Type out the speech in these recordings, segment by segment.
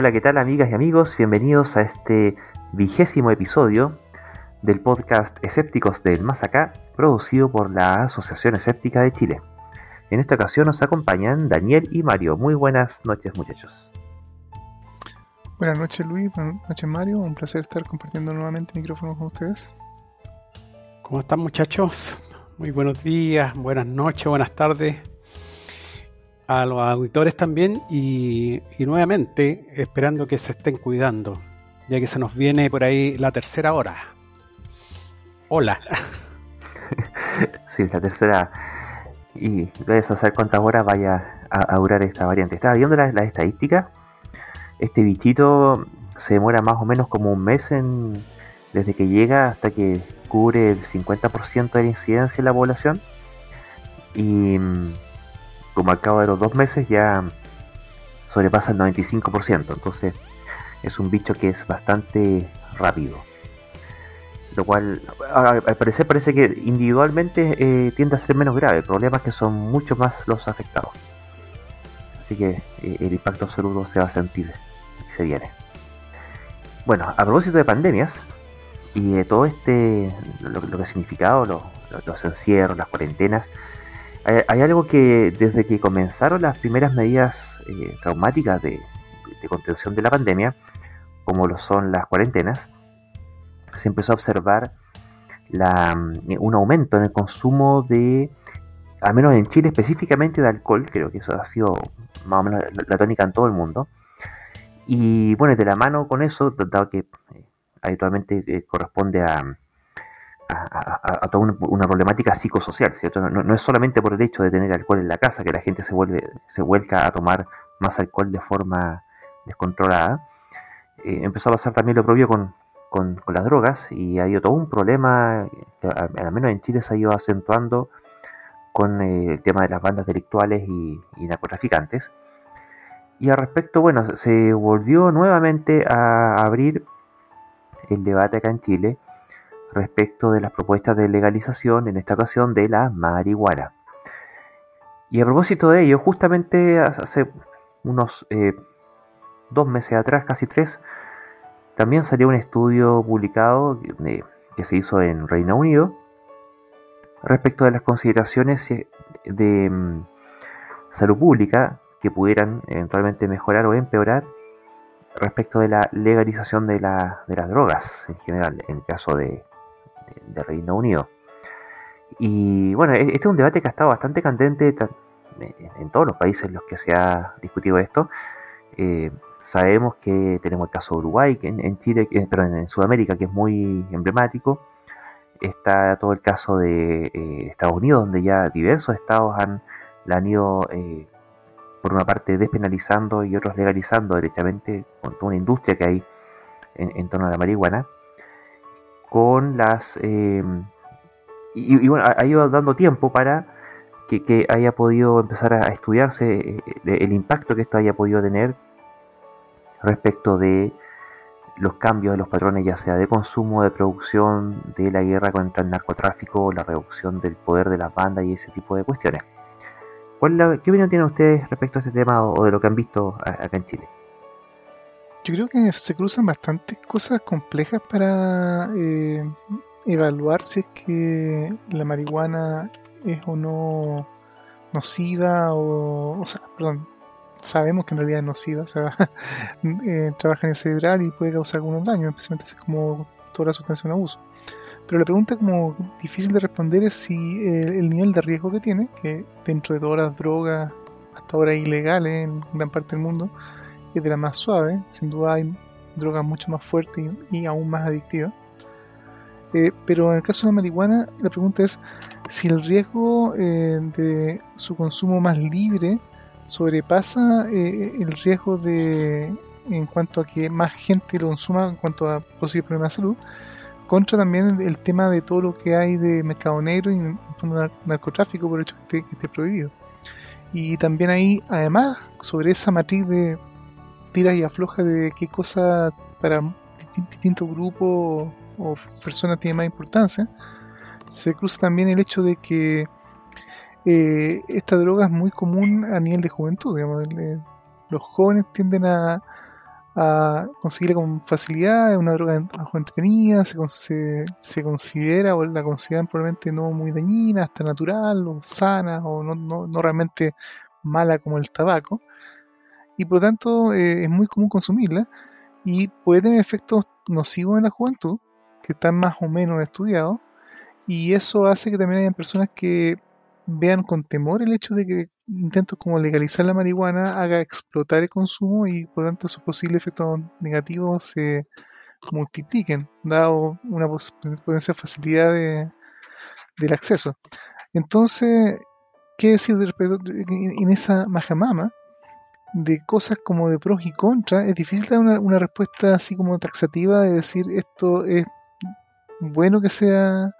Hola, ¿qué tal amigas y amigos? Bienvenidos a este vigésimo episodio del podcast Escépticos del Más Acá, producido por la Asociación Escéptica de Chile. En esta ocasión nos acompañan Daniel y Mario. Muy buenas noches muchachos. Buenas noches Luis, buenas noches Mario, un placer estar compartiendo nuevamente el micrófono con ustedes. ¿Cómo están muchachos? Muy buenos días, buenas noches, buenas tardes a los auditores también y, nuevamente esperando que se estén cuidando, ya que se nos viene por ahí la tercera hora. Hola. sí, la tercera. Y puedes hacer cuántas horas vaya a, durar esta variante. Estaba viendo las la estadísticas. Este bichito se demora más o menos como un mes en, desde que llega hasta que cubre el 50% de la incidencia en la población. Y mm, como al cabo de los dos meses ya sobrepasa el 95%. Entonces es un bicho que es bastante rápido. Lo cual al parecer parece que individualmente eh, tiende a ser menos grave. El problema es que son mucho más los afectados. Así que eh, el impacto absoluto se va a sentir y se viene. Bueno, a propósito de pandemias y de todo este, lo, que ha significado los encierros, las cuarentenas, hay, algo que desde que comenzaron las primeras medidas eh, traumáticas de, contención de la pandemia, como lo son las cuarentenas, se empezó a observar mm, un aumento en el consumo de, al menos en Chile específicamente, de alcohol, creo que eso ha sido más o menos la, tónica en todo el mundo. Y bueno, de la mano con eso, dado que eh, habitualmente eh, corresponde a, a, toda una, problemática psicosocial, ¿cierto? No, es solamente por el hecho de tener alcohol en la casa que la gente se vuelve, se vuelca a tomar más alcohol de forma descontrolada. Eh, empezó a pasar también lo propio con, las drogas y ha habido todo un problema, que al menos en Chile se ha ido acentuando con eh, el tema de las bandas delictuales y, y narcotraficantes. Y al respecto, bueno, se volvió nuevamente a abrir el debate acá en Chile respecto de las propuestas de legalización, en esta ocasión de la marihuana. Y a propósito de ello, justamente hace unos eh, dos meses atrás, casi tres, también salió un estudio publicado que se hizo en Reino Unido respecto de las consideraciones eh, de mm, salud pública que pudieran eventualmente mejorar o empeorar respecto de la legalización de, de las drogas en general, en el caso de, de Reino Unido. Y bueno, e-, este es un debate que ha estado bastante candente en todos los países en los que se ha discutido esto. Eh, sabemos que tenemos el caso de Uruguay, que en, Chile, perdón, en Sudamérica, que es muy emblemático. Está todo el caso de eh, Estados Unidos, donde ya diversos estados han, la han ido, eh, por una parte, despenalizando y otros legalizando derechamente con toda una industria que hay en torno a la marihuana con las... Eh, y, bueno, ha ido dando tiempo para que, haya podido empezar a estudiarse eh, el impacto que esto haya podido tener respecto de los cambios de los patrones, ya sea de consumo, de producción, de la guerra contra el narcotráfico, la reducción del poder de las bandas y ese tipo de cuestiones. ¿Cuál ¿Qué opinión tienen ustedes respecto a este tema o de lo que han visto acá en Chile? Yo creo que se cruzan bastantes cosas complejas para eh, evaluar si es que la marihuana es o no nociva o, o sea, perdón, sabemos que en realidad es nociva, o sea, eh, trabaja en el cerebral y puede causar algunos daños, especialmente como toda la sustancia en abuso. Pero la pregunta como difícil de responder es si el, nivel de riesgo que tiene, que dentro de todas las drogas hasta ahora ilegales en gran parte del mundo, es de la más suave, sin duda hay drogas mucho más fuertes y, aún más adictivas. Eh, pero en el caso de la marihuana, la pregunta es si el riesgo eh, de su consumo más libre sobrepasa eh, el riesgo de en cuanto a que más gente lo consuma en cuanto a posibles problemas de salud, contra también el, tema de todo lo que hay de mercado negro y narcotráfico por el hecho que esté prohibido. Y también ahí, además, sobre esa matriz de tiras y afloja de qué cosa para distintos grupos o personas tiene más importancia, se cruza también el hecho de que eh, esta droga es muy común a nivel de juventud. los jóvenes tienden a, a conseguirla con facilidad, es una droga entretenida, se, se, se, considera o la consideran probablemente no muy dañina, hasta natural o sana o no, no, no realmente mala como el tabaco y por lo tanto eh, es muy común consumirla y puede tener efectos nocivos en la juventud que están más o menos estudiados y eso hace que también hayan personas que vean con temor el hecho de que intentos como legalizar la marihuana haga explotar el consumo y por lo tanto esos posibles efectos negativos se multipliquen, dado una potencial facilidad de, del acceso. Entonces, ¿qué decir de respecto en esa majamama? De cosas como de pros y contras, es difícil dar una, respuesta así como taxativa de decir esto es bueno que sea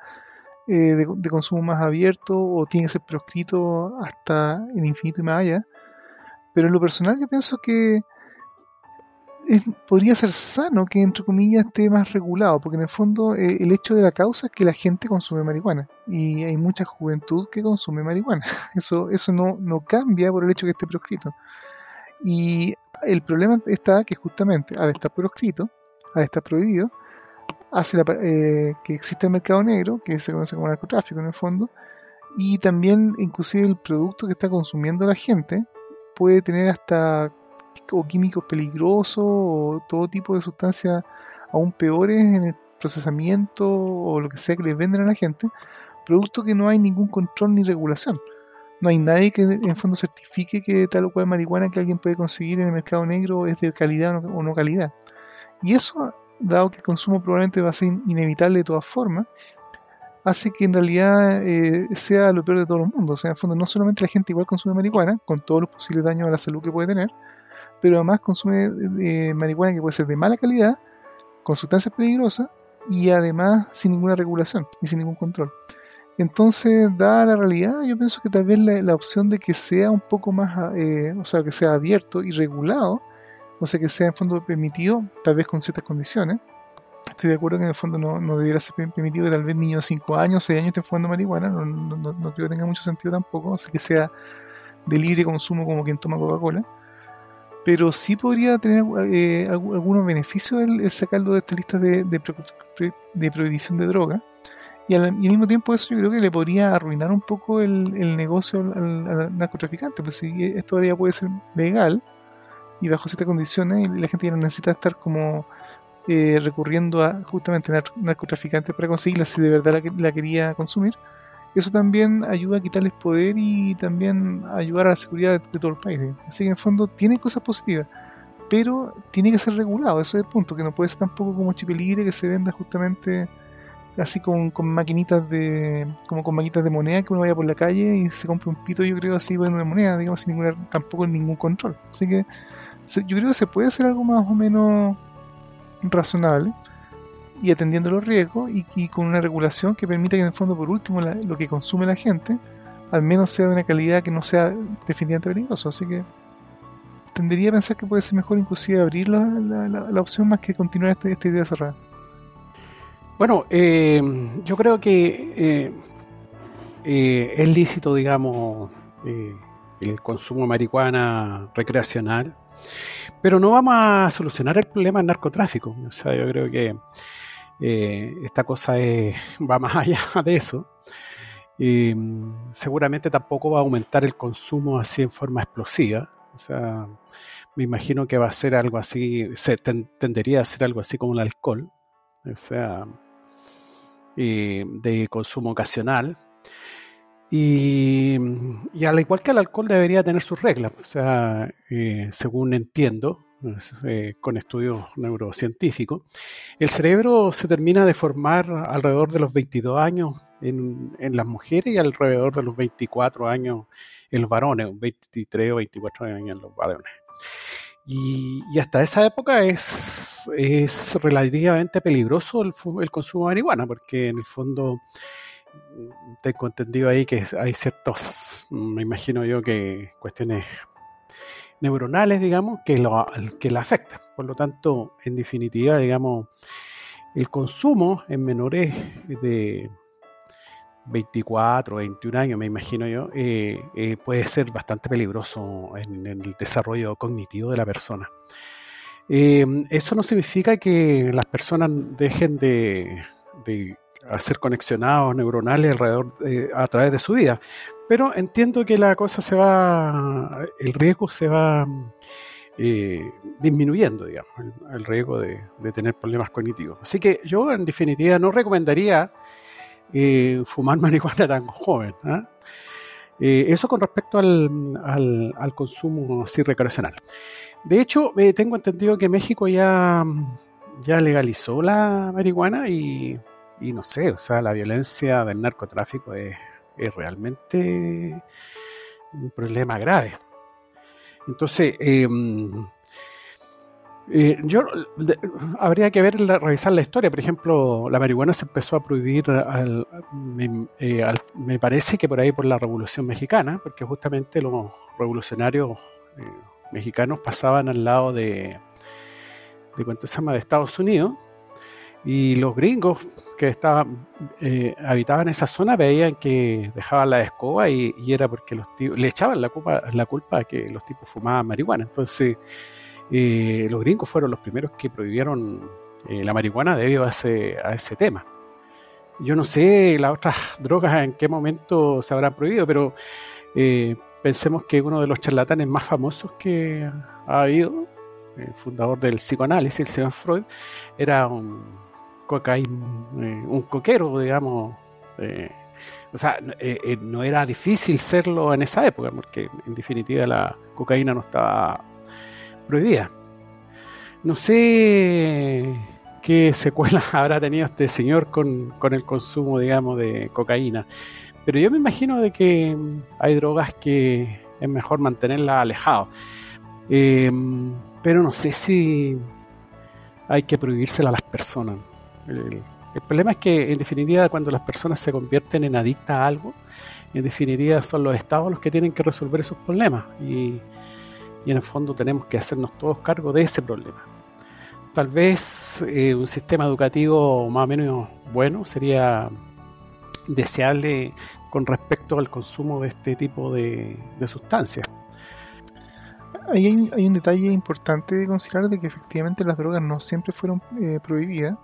eh, de, consumo más abierto o tiene que ser proscrito hasta el infinito y más allá. Pero en lo personal yo pienso que podría ser sano que entre comillas esté más regulado, porque en el fondo eh, el hecho de la causa es que la gente consume marihuana y hay mucha juventud que consume marihuana. Eso, eso no, no cambia por el hecho que esté proscrito. Y el problema está que justamente al estar proscrito, al estar prohibido, hace eh, que existe el mercado negro, que se conoce como narcotráfico en el fondo, y también inclusive el producto que está consumiendo la gente puede tener hasta o químicos peligrosos o todo tipo de sustancias aún peores en el procesamiento o lo que sea que les venden a la gente, producto que no hay ningún control ni regulación. No hay nadie que en fondo certifique que tal o cual marihuana que alguien puede conseguir en el mercado negro es de calidad o no calidad. Y eso dado que el consumo probablemente va a ser inevitable de todas formas, hace que en realidad eh, sea lo peor de todo el mundo. O sea, en fondo, no solamente la gente igual consume marihuana, con todos los posibles daños a la salud que puede tener, pero además consume eh, marihuana que puede ser de mala calidad, con sustancias peligrosas y además sin ninguna regulación y sin ningún control. Entonces, dada la realidad, yo pienso que tal vez la, opción de que sea un poco más, eh, o sea, que sea abierto y regulado, o sea que sea en fondo permitido, tal vez con ciertas condiciones. Estoy de acuerdo que en el fondo no, no debiera ser permitido que tal vez niños de 5 años, 6 años estén fumando marihuana, no, no, no, creo que tenga mucho sentido tampoco, o sea que sea de libre consumo como quien toma Coca-Cola. Pero sí podría tener eh, algunos beneficios el, sacarlo de esta lista de, de, prohibición de droga. Y al, mismo tiempo eso yo creo que le podría arruinar un poco el, el negocio al, narcotraficante, pues si esto todavía puede ser legal, y bajo ciertas condiciones y la gente ya no necesita estar como eh, recurriendo a justamente narcotraficantes para conseguirla si de verdad la, la, quería consumir. Eso también ayuda a quitarles poder y también ayudar a la seguridad de, todo el país. Así que en el fondo tiene cosas positivas, pero tiene que ser regulado, ese es el punto, que no puede ser tampoco como chip libre que se venda justamente así con, con, maquinitas de como con maquinitas de moneda que uno vaya por la calle y se compre un pito yo creo así bueno una moneda digamos sin ninguna tampoco ningún control. Así que yo creo que se puede hacer algo más o menos razonable y atendiendo los riesgos y, con una regulación que permita que en el fondo por último lo que consume la gente al menos sea de una calidad que no sea definitivamente peligroso. Así que tendería a pensar que puede ser mejor inclusive abrir la, la, opción más que continuar esta, esta idea cerrada bueno eh, yo creo que eh, eh, es lícito digamos el consumo de marihuana recreacional pero no vamos a solucionar el problema del narcotráfico. O sea, yo creo que esta cosa va más allá de eso. Y seguramente tampoco va a aumentar el consumo así en forma explosiva. O sea, me imagino que va a ser algo así, se tendería a ser algo así como el alcohol, o sea, de consumo ocasional, y, al igual que el alcohol debería tener sus reglas, o sea, eh, según entiendo, eh, con estudios neurocientíficos, el cerebro se termina de formar alrededor de los 22 años en, en, las mujeres y alrededor de los 24 años en los varones, 23 o 24 años en los varones. Y, hasta esa época es, es relativamente peligroso el, consumo de marihuana, porque en el fondo tengo entendido ahí que hay ciertos, me imagino yo que cuestiones neuronales, digamos, que, lo, que la afectan. Por lo tanto, en definitiva, digamos, el consumo en menores de 24, 21 años, me imagino yo, eh, eh, puede ser bastante peligroso en, el desarrollo cognitivo de la persona. Eh, eso no significa que las personas dejen de, hacer conexionados neuronales alrededor a través de su vida, pero entiendo que la cosa se va, el riesgo se va eh, disminuyendo, digamos, el, riesgo de, tener problemas cognitivos. Así que yo, en definitiva, no recomendaría eh, fumar marihuana tan joven. ¿ah? Eh, eso con respecto al, al, consumo así recreacional. De hecho, tengo entendido que México ya, ya legalizó la marihuana y, y, no sé, o sea, la violencia del narcotráfico es, es realmente un problema grave. Entonces, em, eh, yo habría que ver revisar la historia. Por ejemplo, la marihuana se empezó a prohibir, eh, me, parece que por ahí por la Revolución Mexicana, porque justamente los revolucionarios eh, mexicanos pasaban al lado de, de cuánto se llama, de Estados Unidos y los gringos que estaban eh, habitaban esa zona veían que dejaban la escoba y, era porque los le echaban la culpa, la culpa a que los tipos fumaban marihuana. Entonces, eh, los gringos fueron los primeros que prohibieron eh, la marihuana debido a ese, a ese tema. Yo no sé las otras drogas en qué momento se habrán prohibido, pero pensemos que uno de los charlatanes más famosos que ha habido, el fundador del psicoanálisis, el señor Freud, era un cocaína, eh, un coquero, digamos. Eh, o sea, eh, no era difícil serlo en esa época, porque en definitiva la cocaína no estaba prohibida. No sé qué secuelas habrá tenido este señor con, el consumo, digamos, de cocaína. Pero yo me imagino de que hay drogas que es mejor mantenerlas alejadas. pero no sé si hay que prohibírsela a las personas. El, problema es que, en definitiva, cuando las personas se convierten en adictas a algo, en definitiva son los estados los que tienen que resolver esos problemas. Y, en el fondo tenemos que hacernos todos cargo de ese problema. Tal vez eh, un sistema educativo más o menos bueno sería deseable con respecto al consumo de este tipo de, sustancias. hay, un detalle importante de considerar de que efectivamente las drogas no siempre fueron eh, prohibidas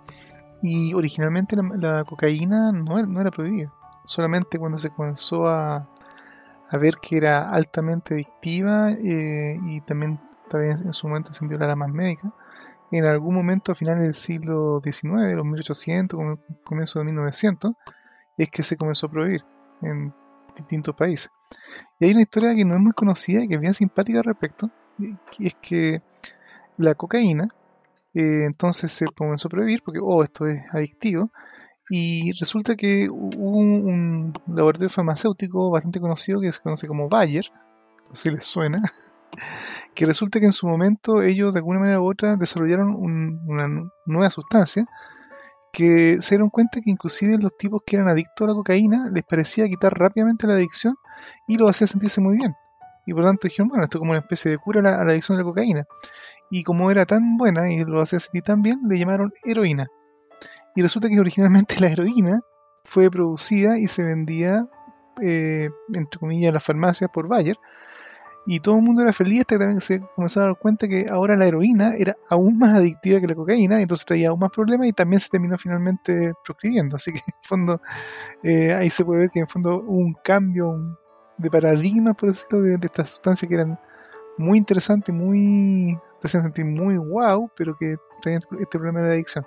y originalmente la, cocaína no no era, prohibida. Solamente cuando se comenzó a, a ver que era altamente adictiva eh, y también, también en su momento se la más médica, en algún momento a finales del siglo XIX, los 1800, comienzo de 1900, es que se comenzó a prohibir en distintos países. Y hay una historia que no es muy conocida y que es bien simpática al respecto, es que la cocaína eh, entonces se comenzó a prohibir porque, oh, esto es adictivo. Y resulta que hubo un, laboratorio farmacéutico bastante conocido que se conoce como Bayer, si les suena, que resulta que en su momento ellos de alguna manera u otra desarrollaron una nueva sustancia que se dieron cuenta que inclusive los tipos que eran adictos a la cocaína les parecía quitar rápidamente la adicción y los hacía sentirse muy bien. Y por lo tanto dijeron, bueno, esto es como una especie de cura a la, a la adicción de la cocaína y como era tan buena y lo hacía sentir tan bien, le llamaron heroína. Y resulta que originalmente la heroína fue producida y se vendía, eh, entre comillas, en las farmacias por Bayer. Y todo el mundo era feliz hasta que también se comenzó a dar cuenta que ahora la heroína era aún más adictiva que la cocaína, entonces traía aún más problemas y también se terminó finalmente proscribiendo. Así que en fondo eh, ahí se puede ver que en fondo hubo un cambio de paradigma, por decirlo, de, de estas sustancias que eran muy interesantes, muy te hacen sentir muy wow, pero que este, este problema de adicción.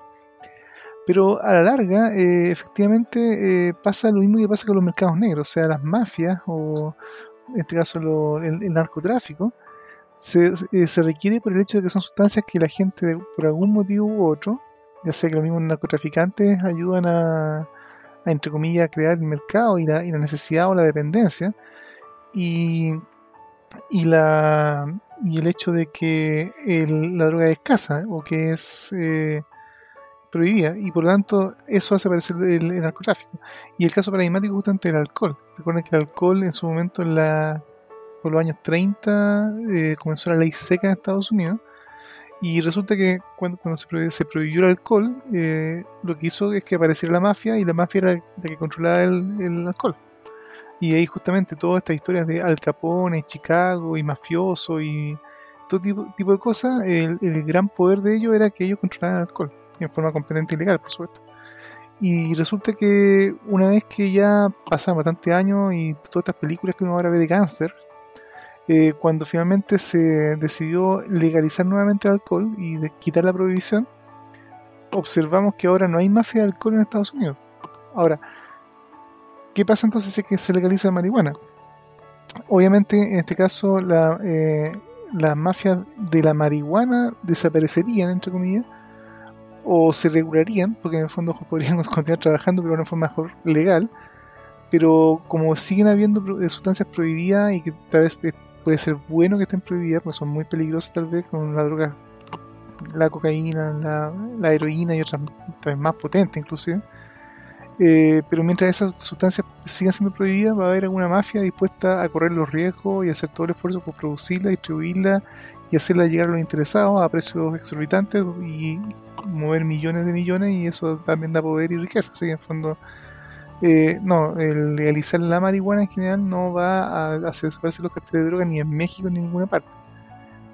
Pero a la larga, eh, efectivamente, eh, pasa lo mismo que pasa con los mercados negros, o sea, las mafias o en este caso el, narcotráfico, se, eh, se, requiere por el hecho de que son sustancias que la gente, por algún motivo u otro, ya sea que los mismos narcotraficantes ayudan a, a entre comillas, crear el mercado y la, y la necesidad o la dependencia, y, y la, y el hecho de que la droga es escasa o que es eh, prohibida y por lo tanto eso hace aparecer el, narcotráfico. Y el caso paradigmático justamente el alcohol. Recuerden que el alcohol en su momento en la, por los años 30 eh, comenzó la ley seca en Estados Unidos y resulta que cuando, cuando se, prohibió, el alcohol eh, lo que hizo es que apareciera la mafia y la mafia era la que controlaba el, el alcohol. Y ahí justamente todas estas historias de Al Capone, Chicago y mafioso y, todo tipo, tipo de cosas, el, el, gran poder de ellos era que ellos controlaban el alcohol, en forma completamente ilegal, por supuesto. Y resulta que una vez que ya pasaron bastante años y todas estas películas que uno ahora ve de cáncer, eh, cuando finalmente se decidió legalizar nuevamente el alcohol y de quitar la prohibición, observamos que ahora no hay mafia de alcohol en Estados Unidos. Ahora, ¿qué pasa entonces si que se legaliza la marihuana? Obviamente, en este caso, la, eh, las mafias de la marihuana desaparecerían, entre comillas, o se regularían, porque en el fondo podrían continuar trabajando, pero de una forma mejor legal. Pero como siguen habiendo sustancias prohibidas y que tal vez puede ser bueno que estén prohibidas, porque son muy peligrosas tal vez, con la droga, la cocaína, la, heroína y otras tal vez más potentes inclusive. Eh, pero mientras esas sustancias sigan siendo prohibidas, va a haber alguna mafia dispuesta a correr los riesgos y hacer todo el esfuerzo por producirla, distribuirla y hacerla llegar a los interesados a precios exorbitantes y mover millones de millones y eso también da poder y riqueza. Así que en fondo, eh, no, el legalizar la marihuana en general no va a hacer desaparecer los carteles de droga ni en México ni en ninguna parte.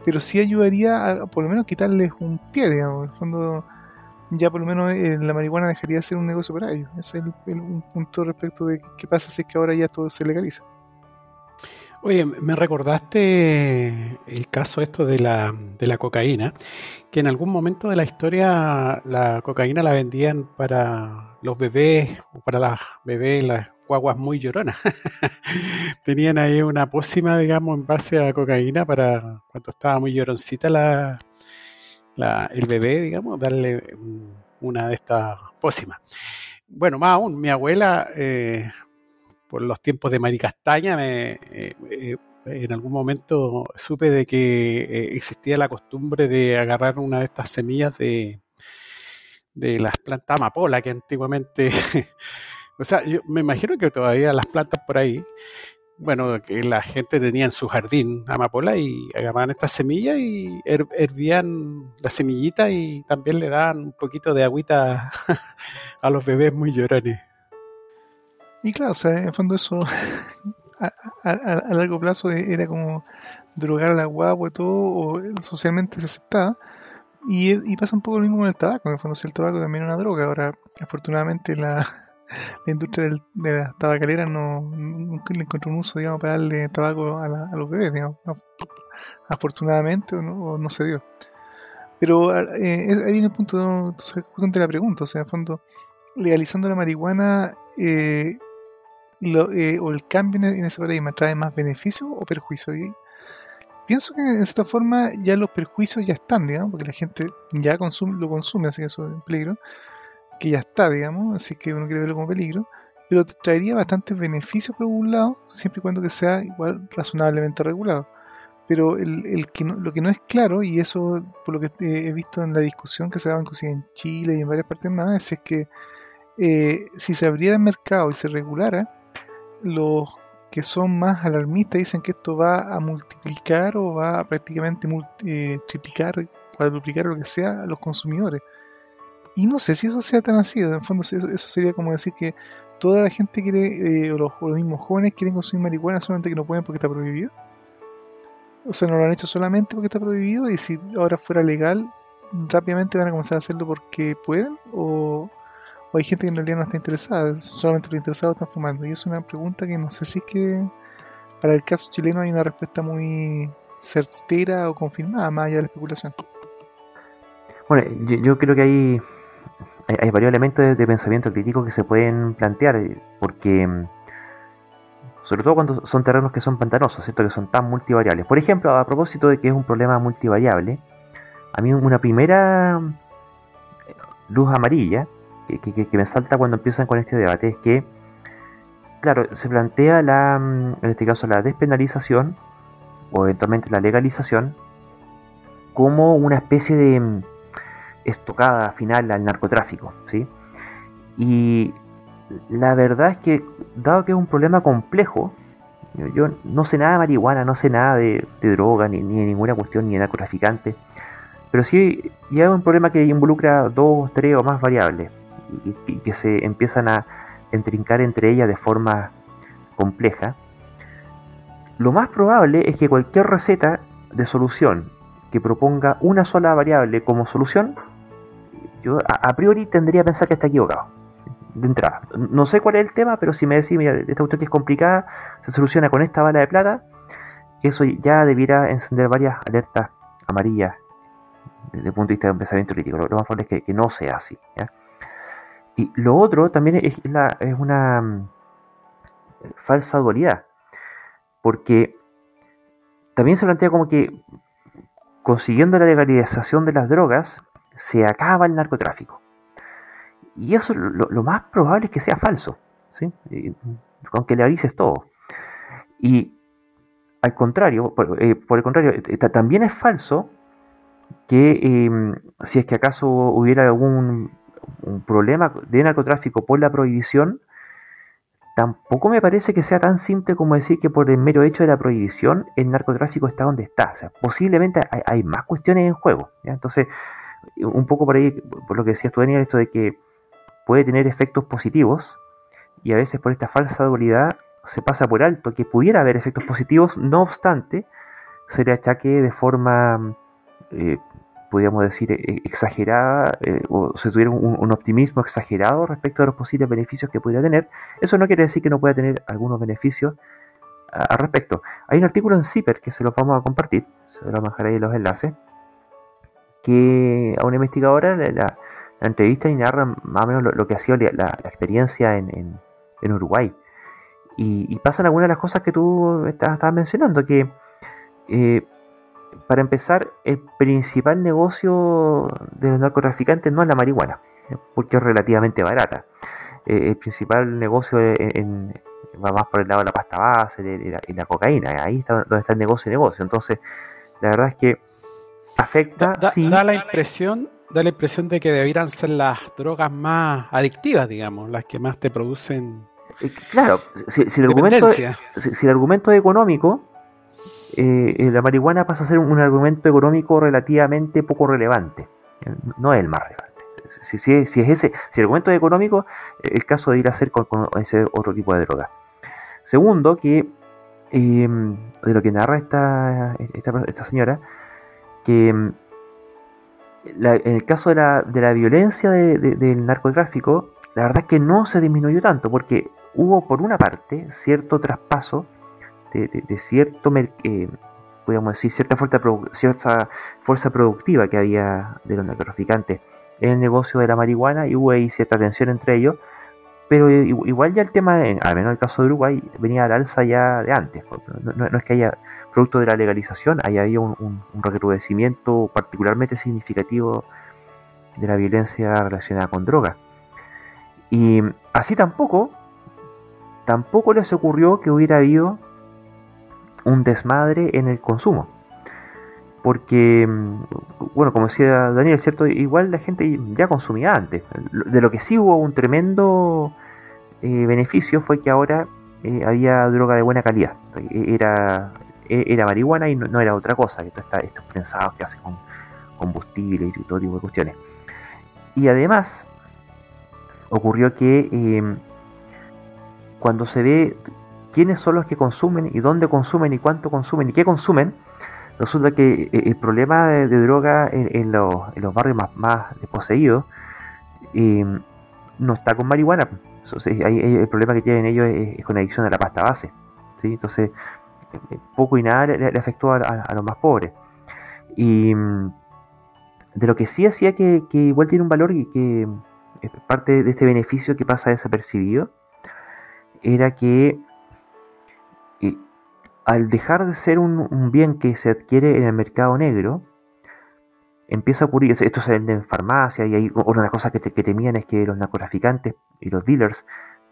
Pero sí ayudaría a por lo menos quitarles un pie, digamos. En el fondo, ya por lo menos eh, la marihuana dejaría de ser un negocio para ellos. Ese es un punto respecto de qué pasa si es que ahora ya todo se legaliza. Oye, me recordaste el caso esto de la, de la cocaína, que en algún momento de la historia la cocaína la vendían para los bebés o para las bebés, las guaguas muy lloronas. Tenían ahí una pócima, digamos, en base a cocaína para cuando estaba muy lloroncita la, la, el bebé, digamos, darle una de estas pócimas. Bueno, más aún, mi abuela eh, por los tiempos de Maricastaña, me, eh, eh, en algún momento supe de que eh, existía la costumbre de agarrar una de estas semillas de, de las plantas amapola que antiguamente, o sea, yo me imagino que todavía las plantas por ahí, bueno, que la gente tenía en su jardín amapola y agarraban estas semillas y hervían la semillita y también le dan un poquito de agüita a los bebés muy llorones. Y claro, o sea, en fondo eso a, largo plazo era como drogar a la guagua y todo, o socialmente se aceptaba. Y, pasa un poco lo mismo con el tabaco, en el fondo si el tabaco también es una droga. Ahora, afortunadamente la, industria de la tabacalera no, nunca le encontró un uso, digamos, para darle tabaco a, los bebés, digamos. Afortunadamente, o no, se dio. Pero eh, ahí viene el punto, justamente la pregunta, o sea, en el fondo, legalizando la marihuana, eh, eh, o el cambio en ese paradigma trae más beneficio o perjuicio. Y pienso que en esta forma ya los perjuicios ya están, digamos, porque la gente ya consume, lo consume, así que eso es un peligro, que ya está, digamos, así que uno quiere verlo como peligro, pero traería bastantes beneficios por un lado, siempre y cuando que sea igual razonablemente regulado. Pero el, que lo que no es claro, y eso por lo que he visto en la discusión que se daba inclusive en Chile y en varias partes más, es que eh, si se abriera el mercado y se regulara, los que son más alarmistas dicen que esto va a multiplicar o va a prácticamente eh, triplicar, duplicar lo que sea a los consumidores. Y no sé si eso sea tan así, en fondo eso, sería como decir que toda la gente quiere, eh, o, los, mismos jóvenes quieren consumir marihuana solamente que no pueden porque está prohibido. O sea, no lo han hecho solamente porque está prohibido y si ahora fuera legal, rápidamente van a comenzar a hacerlo porque pueden o o hay gente que en realidad no está interesada, solamente los interesados están fumando. Y es una pregunta que no sé si es que para el caso chileno hay una respuesta muy certera o confirmada, más allá de la especulación. Bueno, yo, creo que hay, varios elementos de, pensamiento crítico que se pueden plantear, porque sobre todo cuando son terrenos que son pantanosos, ¿cierto? que son tan multivariables. Por ejemplo, a propósito de que es un problema multivariable, a mí una primera luz amarilla que, me salta cuando empiezan con este debate es que, claro, se plantea la, mm, en este caso la despenalización o eventualmente la legalización como una especie de mm, estocada final al narcotráfico, ¿sí? Y la verdad es que, dado que es un problema complejo, yo, no sé nada de marihuana, no sé nada de, droga, ni, ni, de ninguna cuestión, ni de narcotraficante, pero sí ya es un problema que involucra dos, tres o más variables y, que se empiezan a entrincar entre ellas de forma compleja, lo más probable es que cualquier receta de solución que proponga una sola variable como solución, yo a, priori tendría que pensar que está equivocado. De entrada. No sé cuál es el tema, pero si me decís, mira, esta cuestión que es complicada, se soluciona con esta bala de plata, eso ya debiera encender varias alertas amarillas desde el punto de vista de pensamiento crítico. Lo, más probable es que, no sea así. Y lo otro también es, una mm, falsa dualidad, porque también se plantea como que consiguiendo la legalización de las drogas se acaba el narcotráfico. Y eso lo, más probable es que sea falso, ¿sí? aunque legalices todo. Y al contrario, por, eh, el contrario, eh, también es falso que em, si es que acaso hubiera algún un problema de narcotráfico por la prohibición, tampoco me parece que sea tan simple como decir que por el mero hecho de la prohibición el narcotráfico está donde está. O sea, posiblemente hay, más cuestiones en juego. Entonces, un poco por ahí, por lo que decías tú, Daniel, esto de que puede tener efectos positivos y a veces por esta falsa dualidad se pasa por alto que pudiera haber efectos positivos, no obstante, se le achaque de forma eh, podríamos decir, e-, exagerada, eh, o se tuviera un, optimismo exagerado respecto a los posibles beneficios que pudiera tener, eso no quiere decir que no pueda tener algunos beneficios al respecto. Hay un artículo en CIPER que se los vamos a compartir, se los vamos a dejar ahí los enlaces, que a una investigadora la, entrevista y narra más o menos lo, que ha sido la, experiencia en, Uruguay. Y, pasan algunas de las cosas que tú estabas mencionando, que eh, para empezar, el principal negocio de los narcotraficantes no es la marihuana, porque es relativamente barata. Eh, el principal negocio va más por el lado de la pasta base y la, cocaína. Ahí está donde está el negocio y negocio. Entonces, la verdad es que afecta. Da, da la impresión, da la impresión de que debieran ser las drogas más adictivas, digamos, las que más te producen. Eh, claro, si, el argumento, si el argumento es económico, eh, eh, la marihuana pasa a ser un, argumento económico relativamente poco relevante. No es el más relevante. Si, es ese, si el argumento es económico, el caso de ir a hacer con, ese otro tipo de droga. Segundo, que de lo que narra esta, esta, señora, que em, en el caso de la, de la violencia del narcotráfico, la verdad es que no se disminuyó tanto, porque hubo por una parte cierto traspaso de, cierto, eh, podríamos decir, cierta fuerza, productiva que había de los narcotraficantes en el negocio de la marihuana y hubo ahí cierta tensión entre ellos, pero igual ya el tema, al menos en el caso de Uruguay, venía al alza ya de antes. No, es que haya, producto de la legalización, haya había un, recrudecimiento particularmente significativo de la violencia relacionada con drogas. Y así tampoco, tampoco les ocurrió que hubiera habido un desmadre en el consumo. Porque, mm, bueno, como decía Daniel, ¿cierto? Igual la gente ya consumía antes. De lo que sí hubo un tremendo eh, beneficio fue que ahora eh, había droga de buena calidad. Era, e, era marihuana y no, era otra cosa. estos prensados que hacen con combustible y todo tipo de cuestiones. Y además, ocurrió que em, cuando se ve quiénes son los que consumen y dónde consumen y cuánto consumen y qué consumen, resulta que eh, el problema de, droga en, los, barrios más, desposeídos em, no está con marihuana. el problema que tienen ellos es, con adicción a la pasta base. Entonces, eh, poco y nada le, afectó a, los más pobres. Y mm, de lo que sí hacía que, que igual tiene un valor y que es parte de este beneficio que pasa desapercibido, era que al dejar de ser un, bien que se adquiere en el mercado negro, empieza a ocurrir, esto se vende en farmacia y hay una de las cosas que, temían es que los narcotraficantes y los dealers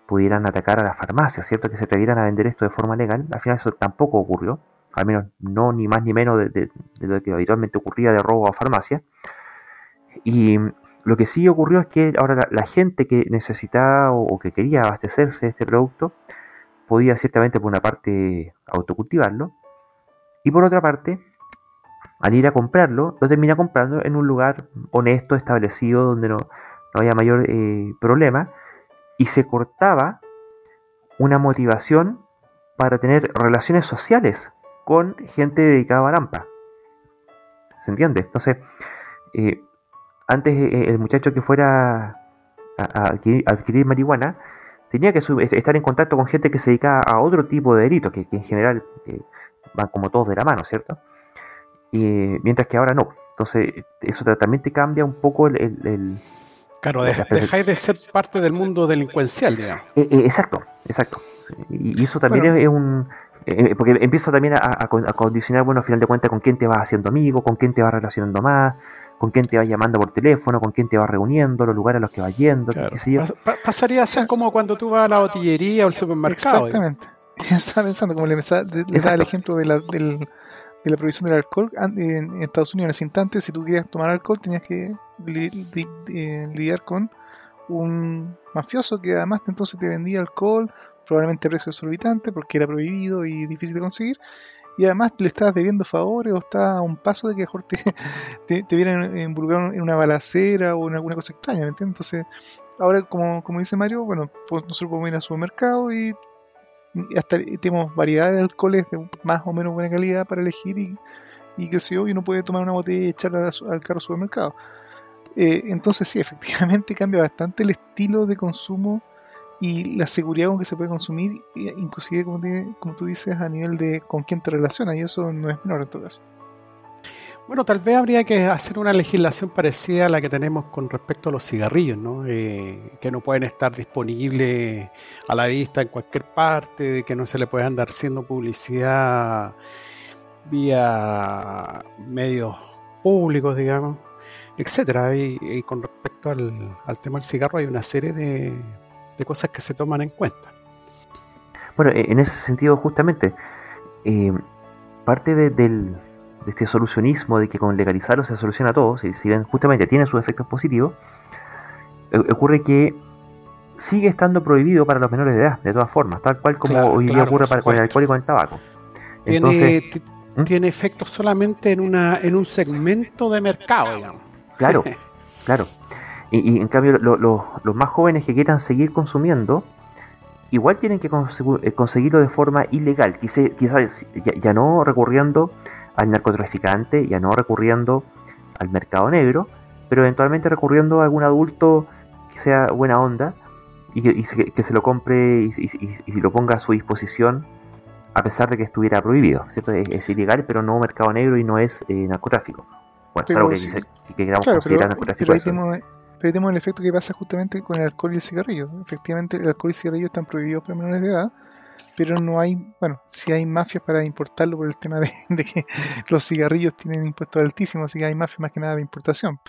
pudieran atacar a las farmacias, ¿cierto? Que se atrevieran a vender esto de forma legal. Al final eso tampoco ocurrió, al menos no ni más ni menos de, lo que habitualmente ocurría de robo a farmacia. Y lo que sí ocurrió es que ahora la, gente que necesitaba o, que quería abastecerse de este producto podía ciertamente por una parte autocultivarlo y por otra parte al ir a comprarlo lo termina comprando en un lugar honesto, establecido, donde no, haya mayor eh, problema y se cortaba una motivación para tener relaciones sociales con gente dedicada a Lampa. ¿Se entiende? Entonces, eh, antes eh, el muchacho que fuera a, adquirir, marihuana tenía que estar en contacto con gente que se dedicaba a otro tipo de delitos, que, en general eh, van como todos de la mano, ¿cierto? Y, mientras que ahora no. Entonces, eso también te cambia un poco el... claro, dejáis de ser parte del mundo delincuencial, digamos. exacto, exacto. Y, eso también es un eh, porque empieza también a, condicionar, bueno, al final de cuentas, con quién te vas haciendo amigo, con quién te vas relacionando más, con quién te vas llamando por teléfono, con quién te vas reuniendo, los lugares a los que vas yendo, qué sé yo. pasaría a ser como cuando tú vas a la botillería o al supermercado. Exactamente. Estaba pensando, como le, da el ejemplo de la, de la prohibición del alcohol, en, Estados Unidos en ese instante, si tú querías tomar alcohol, tenías que eh, lidiar con un mafioso que además entonces te vendía alcohol probablemente a precio exorbitante porque era prohibido y difícil de conseguir. Y además le estabas debiendo favores o estás a un paso de que mejor te, te, te vieran involucrado en una balacera o en alguna cosa extraña, ¿me entiendes? Entonces, ahora como, como dice Mario, bueno, pues nosotros podemos ir al supermercado y, hasta tenemos variedad de alcoholes de más o menos buena calidad para elegir y, y que sé yo, y uno puede tomar una botella y echarla al carro supermercado. Eh, entonces sí, efectivamente cambia bastante el estilo de consumo y la seguridad con que se puede consumir, inclusive como, como tú dices, a nivel de con quién te relacionas, y eso no es menor en todo caso. Bueno, tal vez habría que hacer una legislación parecida a la que tenemos con respecto a los cigarrillos, ¿no? Eh, que no pueden estar disponibles a la vista en cualquier parte, que no se le puede andar haciendo publicidad vía medios públicos, digamos, etcétera. Y, con respecto al tema del cigarro hay una serie de, de cosas que se toman en cuenta. Bueno, e-, en ese sentido, justamente, eh, parte de, este solucionismo de que con legalizarlo se soluciona todo, si, si bien justamente tiene sus efectos positivos, e-, ocurre que sigue estando prohibido para los menores de edad, de todas formas, tal cual como hoy día ocurre para, con el alcohol y con el tabaco. Tiene, ¿Mm? tiene efectos solamente en, una, en un segmento de mercado, digamos. Claro, claro. Y, en cambio, los más jóvenes que quieran seguir consumiendo, igual tienen que eh, conseguirlo de forma ilegal. Quizás ya, no recurriendo al narcotraficante, ya no recurriendo al mercado negro, pero eventualmente recurriendo a algún adulto que sea buena onda y que, se, lo compre y, lo ponga a su disposición a pesar de que estuviera prohibido. ¿cierto? Es, ilegal, pero no mercado negro y no es eh, narcotráfico. Bueno, es algo que, queramos considerar narcotráfico pero tenemos el efecto que pasa justamente con el alcohol y el cigarrillo. Efectivamente, el alcohol y el cigarrillo están prohibidos para menores de edad, pero no hay, bueno, si hay mafias para importarlo por el tema de, que los cigarrillos tienen impuestos altísimos, así que hay mafias más que nada de importación.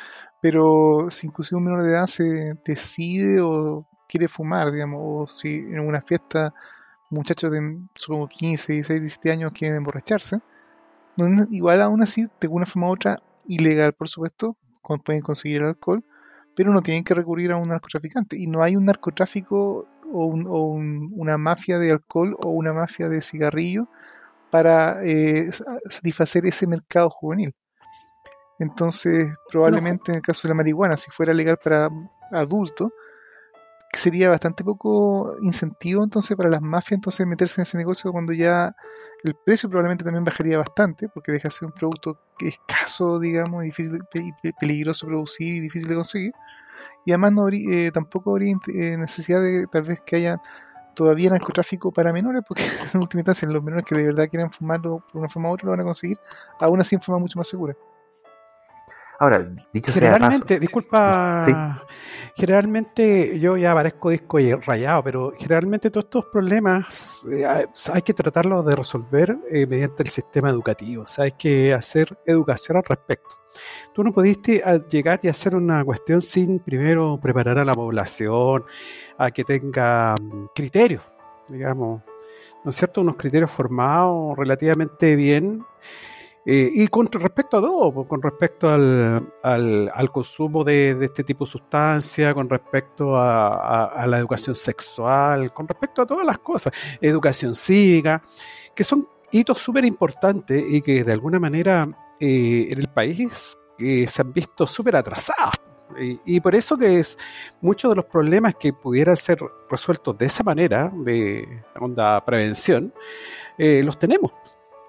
Pero si inclusive un menor de edad se decide o quiere fumar, digamos, o si en una fiesta muchachos de supongo 15, 16, 17 años quieren emborracharse, igual aún así, de una forma u otra, ilegal por supuesto, pueden conseguir el alcohol, pero no tienen que recurrir a un narcotraficante. Y no hay un narcotráfico o, una mafia de alcohol o una mafia de cigarrillo para eh, satisfacer ese mercado juvenil. Entonces, probablemente en el caso de la marihuana, si fuera legal para adultos, sería bastante poco incentivo entonces para las mafias entonces meterse en ese negocio cuando ya el precio probablemente también bajaría bastante porque deja de ser un producto escaso, digamos, difícil, peligroso producir y difícil de conseguir. Y además no habría, eh, tampoco habría eh, necesidad de tal vez que haya todavía narcotráfico para menores, porque en última instancia los menores que de verdad quieren fumarlo por una forma u otra lo van a conseguir, aún así en forma mucho más segura. Ahora, dicho generalmente, disculpa, generalmente yo ya parezco disco rayado, pero generalmente todos estos problemas eh, hay que tratarlos de resolver eh, mediante el sistema educativo, o sea, hay que hacer educación al respecto. Tú no pudiste ah, llegar y hacer una cuestión sin primero preparar a la población a que tenga mm, criterios, digamos, ¿no es cierto? Unos criterios formados relativamente bien eh, y con respecto a todo, con respecto al, al, consumo de, este tipo de sustancias, con respecto a, la educación sexual, con respecto a todas las cosas, educación cívica, que son hitos súper importantes y que de alguna manera eh, en el país eh, se han visto súper atrasados. Y, por eso que es muchos de los problemas que pudieran ser resueltos de esa manera, de onda prevención, los tenemos.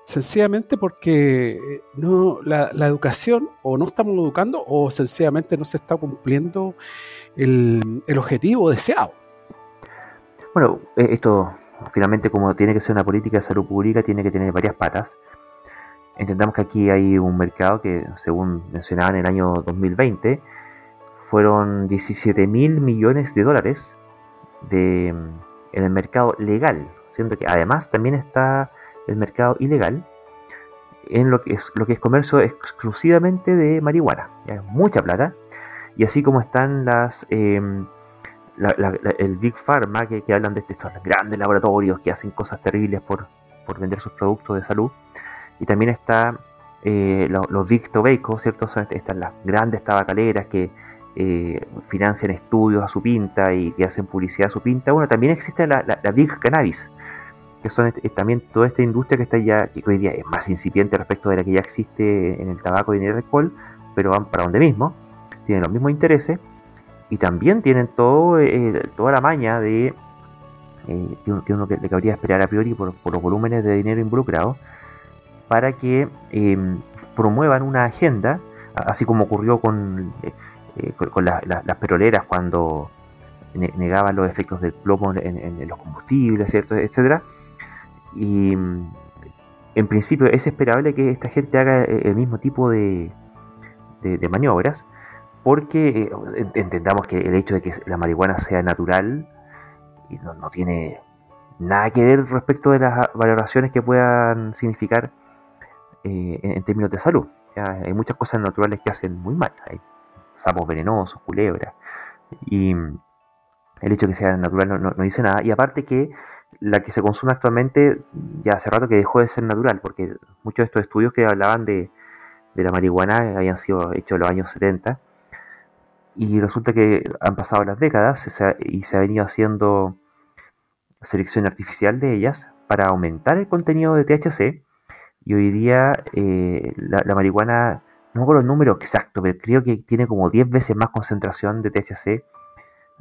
Sencillamente porque eh, no la, educación o no estamos educando o sencillamente no se está cumpliendo el, el objetivo deseado. Bueno, eh, esto finalmente como tiene que ser una política de salud pública, tiene que tener varias patas. Entendamos que aquí hay un mercado que, según mencionaba en el año 2020, fueron 17 mil millones de dólares de, en el mercado legal, siendo que además también está el mercado ilegal en lo que es, lo que es comercio exclusivamente de marihuana. Mucha plata. Y así como están las em, el Big Pharma, que, hablan de estos grandes laboratorios que hacen cosas terribles por, vender sus productos de salud. Y también está eh, los, Big Tobacco, ¿cierto? Son estas las grandes tabacaleras que eh, financian estudios a su pinta y que hacen publicidad a su pinta. Bueno, también existe la, Big Cannabis, que son también toda esta industria que está ya, que hoy día es más incipiente respecto de la que ya existe en el tabaco y en el alcohol, pero van para donde mismo, tienen los mismos intereses y también tienen todo, eh, toda la maña de eh, que, uno, le cabría esperar a priori por, los volúmenes de dinero involucrados para que em, promuevan una agenda, así como ocurrió con, eh, con, las petroleras cuando negaban los efectos del plomo en, los combustibles, ¿cierto? etcétera. Y en principio es esperable que esta gente haga el mismo tipo de, de maniobras porque eh, entendamos que el hecho de que la marihuana sea natural no, no, tiene nada que ver respecto de las valoraciones que puedan significar eh, en, términos de salud. hay muchas cosas naturales que hacen muy mal. Hay sapos venenosos, culebras. Y el hecho de que sea natural no, dice nada. Y aparte que la que se consume actualmente ya hace rato que dejó de ser natural, porque muchos de estos estudios que hablaban de, de la marihuana habían sido hechos en los años 70 y resulta que han pasado las décadas y se ha venido haciendo selección artificial de ellas para aumentar el contenido de THC. Y hoy día eh, la, marihuana, no me acuerdo el número exacto, pero creo que tiene como 10 veces más concentración de THC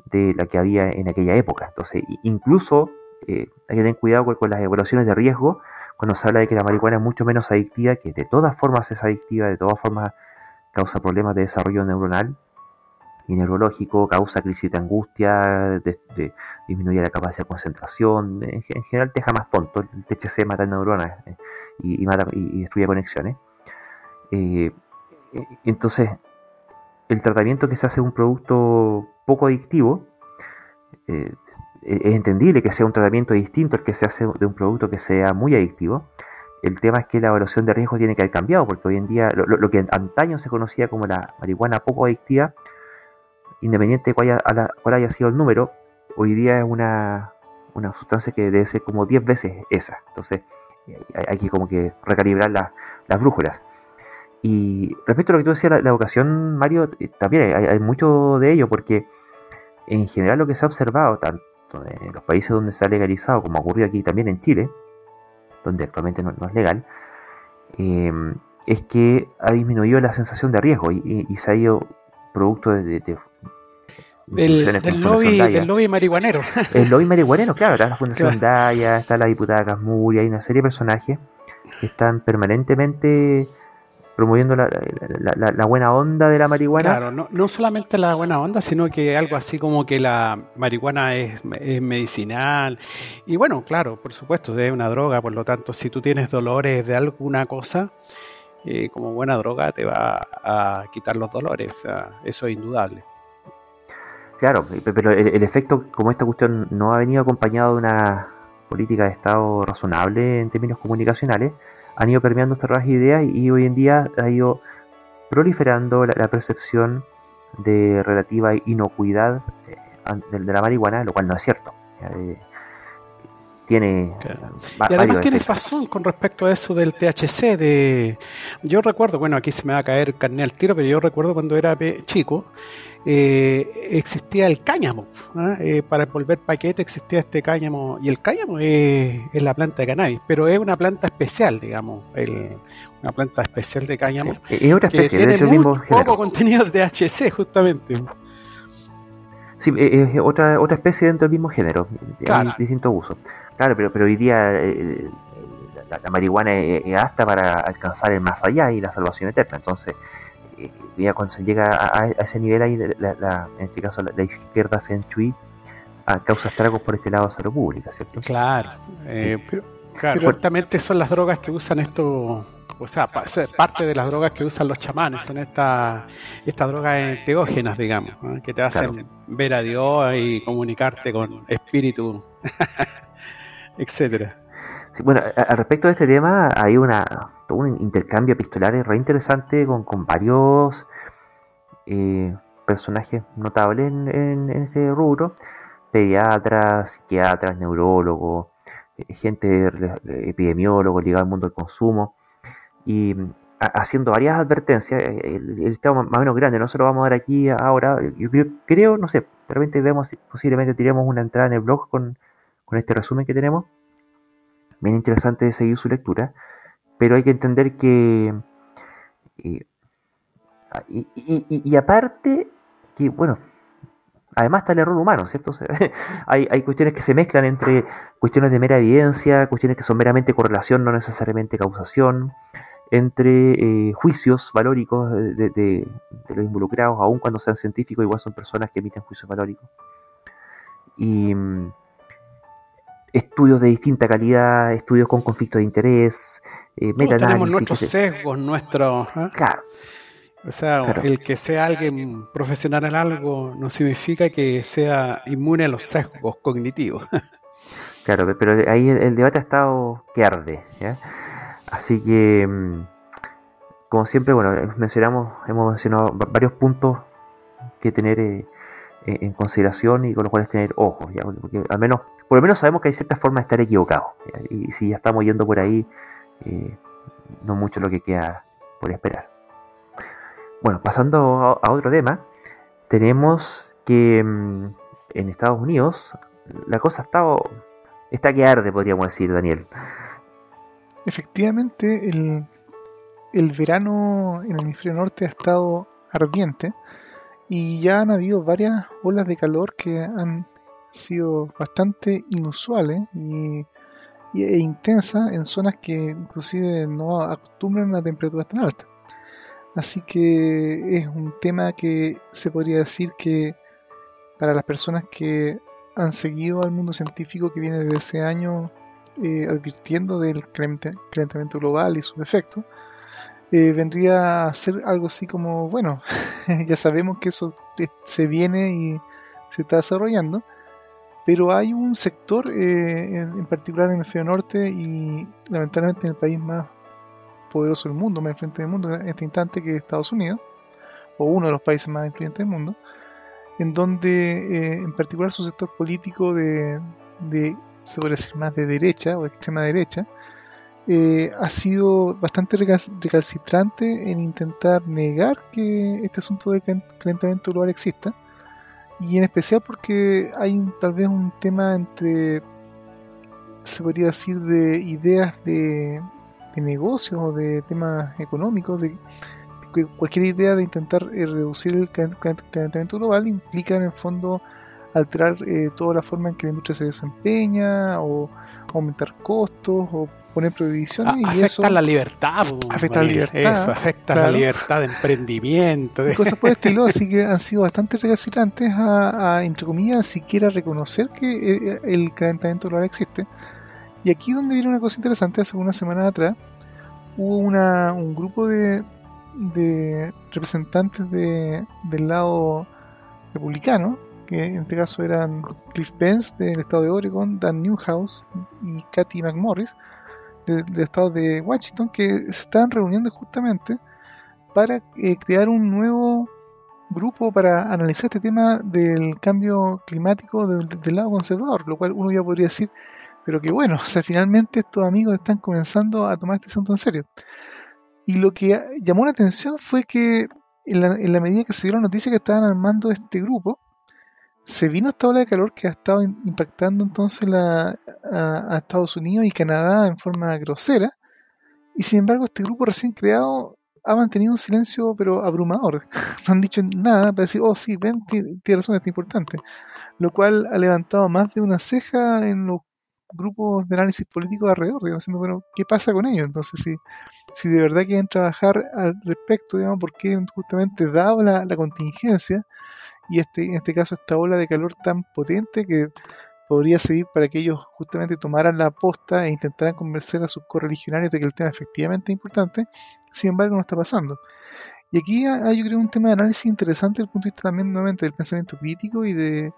de la que había en aquella época. Entonces, incluso eh, hay que tener cuidado con, las evaluaciones de riesgo cuando se habla de que la marihuana es mucho menos adictiva, que de todas formas es adictiva, de todas formas causa problemas de desarrollo neuronal y neurológico, causa crisis de angustia, disminuye la capacidad de concentración, en, general te deja más tonto, el THC mata neuronas eh, y, mata, y, destruye conexiones. Eh, eh, entonces, el tratamiento que se hace de un producto poco adictivo, es entendible que sea un tratamiento distinto al que se hace de un producto que sea muy adictivo. El tema es que la evaluación de riesgo tiene que haber cambiado, porque hoy en día lo, que antaño se conocía como la marihuana poco adictiva, independiente de cuál haya, sido el número, hoy día es una, sustancia que debe ser como 10 veces esa. Entonces hay, que como que recalibrar las brújulas. Y respecto a lo que tú decías, la, la educación, Mario, eh, también hay, mucho de ello, porque en general lo que se ha observado, tanto en los países donde se ha legalizado, como ocurrió aquí también en Chile, donde actualmente no, es legal, eh, es que ha disminuido la sensación de riesgo y, se ha ido producto de, del, lobby, marihuanero. El lobby marihuanero, claro, está la Fundación Daya, está la diputada Casmuria, hay una serie de personajes que están permanentemente promoviendo la, buena onda de la marihuana. Claro, no, no, solamente la buena onda, sino que algo así como que la marihuana es, medicinal. Y bueno, claro, por supuesto, es una droga, por lo tanto, si tú tienes dolores de alguna cosa, eh, como buena droga te va a quitar los dolores, o sea, eso es indudable. Claro, pero el, efecto, como esta cuestión no ha venido acompañado de una política de Estado razonable en términos comunicacionales, han ido permeando estas ideas y, hoy en día ha ido proliferando la, percepción de relativa inocuidad eh, de, la marihuana, lo cual no es cierto. Eh, tiene y además tienes razón con respecto a eso del THC de yo recuerdo bueno aquí se me va a caer carne al tiro pero yo recuerdo cuando era chico eh, existía el cáñamo eh, para volver paquete existía este cáñamo y el cáñamo es, la planta de cannabis pero es una planta especial digamos una planta especial de cáñamo es otra especie que tiene muy poco contenido de THC justamente. Sí, es otra, otra especie dentro del mismo género, claro. distinto uso. Claro, pero, pero hoy día eh, la, marihuana es, hasta para alcanzar el más allá y la salvación eterna. Entonces, ya cuando se llega a, ese nivel ahí, la, en este caso la, izquierda Feng Shui causa estragos por este lado de salud pública, ¿cierto? Claro, pero, claro son las drogas que usan esto o sea, parte de las drogas que usan los chamanes, son estas esta drogas enteógenas, digamos, que te hacen ver a Dios y comunicarte con espíritu, etcétera. bueno, al respecto de este tema, hay una, un intercambio epistolar re interesante con, con varios eh, personajes notables en, en, ese rubro, pediatras, psiquiatras, neurólogos, eh, gente epidemiólogo ligado al mundo del consumo. Y haciendo varias advertencias, eh, el, estado más o menos grande, no se lo vamos a dar aquí ahora, yo creo, no sé, de repente vemos, posiblemente tiremos una entrada en el blog con, este resumen que tenemos, bien interesante de seguir su lectura, pero hay que entender que, eh, y, aparte, que bueno, además está el error humano, ¿cierto? hay, hay, cuestiones que se mezclan entre cuestiones de mera evidencia, cuestiones que son meramente correlación, no necesariamente causación, entre eh, juicios valóricos de, los involucrados, aun cuando sean científicos, igual son personas que emiten juicios valóricos. Y mm, estudios de distinta calidad, estudios con conflicto de interés, eh, Tenemos nuestros sesgos, nuestros... ¿ah? Claro. O sea, el que sea alguien profesional en algo no significa que sea inmune a los sesgos cognitivos. claro, pero ahí el, debate ha estado que arde. ¿ya? Así que, mm, como siempre, bueno, mencionamos, hemos mencionado varios puntos que tener eh, eh, en consideración y con los cuales tener ojos, porque al menos, por lo menos sabemos que hay cierta forma de estar equivocados. Y si ya estamos yendo por ahí, eh, no mucho lo que queda por esperar. Bueno, pasando a, otro tema, tenemos que mm, en Estados Unidos la cosa está, está que arde, podríamos decir, Daniel. Efectivamente, el, el verano en el hemisferio norte ha estado ardiente y ya han habido varias olas de calor que han sido bastante inusuales y, e intensas en zonas que inclusive no acostumbran a temperaturas tan altas. Así que es un tema que se podría decir que para las personas que han seguido al mundo científico que viene desde ese año eh, advirtiendo del calentamiento global y sus efectos, eh, vendría a ser algo así como, bueno, ya sabemos que eso se viene y se está desarrollando, pero hay un sector eh, en, particular en el hemisferio norte y lamentablemente en el país más poderoso del mundo, más influyente del mundo en este instante, que es Estados Unidos, o uno de los países más influyentes del mundo, en donde en particular su sector político de se puede decir más de derecha o extrema derecha, eh, ha sido bastante recalcitrante en intentar negar que este asunto del calentamiento global exista. Y en especial porque hay tal vez un tema entre, se podría decir, de ideas de, de negocios o de temas económicos, de, cualquier idea de intentar eh, reducir el calentamiento global implica en el fondo alterar eh, toda la forma en que la industria se desempeña o aumentar costos o poner prohibiciones y afecta eso la libertad afecta la libertad afecta la libertad de emprendimiento y cosas por el estilo así que han sido bastante recalcitrantes a, entre comillas siquiera reconocer que eh, el calentamiento global existe. Y aquí donde viene una cosa interesante. Hace una semana atrás hubo una, un grupo de, de representantes de, del lado republicano que en este caso eran Cliff Pence del estado de Oregon, Dan Newhouse y Kathy McMorris del, estado de Washington, que se estaban reuniendo justamente para eh, crear un nuevo grupo para analizar este tema del cambio climático del, lado conservador, lo cual uno ya podría decir, pero que bueno, o sea, finalmente estos amigos están comenzando a tomar este asunto en serio. Y lo que llamó la atención fue que en la, en la medida que se dio la noticia que estaban armando este grupo, se vino esta ola de calor que ha estado impactando entonces a, Estados Unidos y Canadá en forma grosera. Y sin embargo, este grupo recién creado ha mantenido un silencio, pero abrumador. No han dicho nada para decir, oh, sí, ven, tiene razón, es importante. Lo cual ha levantado más de una ceja en los grupos de análisis político alrededor, digamos, diciendo, bueno, ¿qué pasa con ellos? Entonces, si, si de verdad quieren trabajar al respecto, digamos, porque justamente dado la, la contingencia y este, en este caso esta ola de calor tan potente que podría servir para que ellos justamente tomaran la aposta e intentaran convencer a sus correligionarios de que el tema efectivamente es importante, sin embargo no está pasando. Y aquí hay, yo creo, un tema de análisis interesante desde el punto de vista también nuevamente del pensamiento crítico y de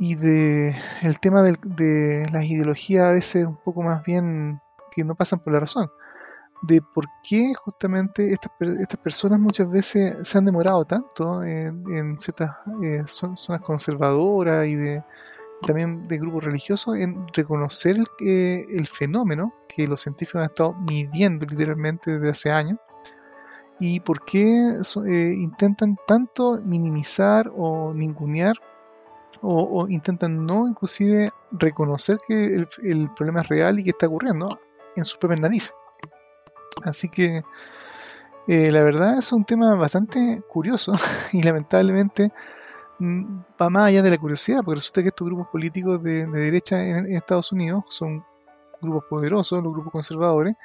y de el tema de las ideologías a veces un poco más bien que no pasan por la razón de por qué justamente estas, estas personas muchas veces se han demorado tanto en, ciertas eh, zonas conservadoras y de también de grupos religiosos en reconocer el, el fenómeno que los científicos han estado midiendo literalmente desde hace años y por qué eh, intentan tanto minimizar o ningunear o, intentan no inclusive reconocer que el, problema es real y que está ocurriendo en su propia nariz. Así que eh, la verdad es un tema bastante curioso y lamentablemente mm, va más allá de la curiosidad, porque resulta que estos grupos políticos de, derecha en, Estados Unidos son grupos poderosos, los grupos conservadores,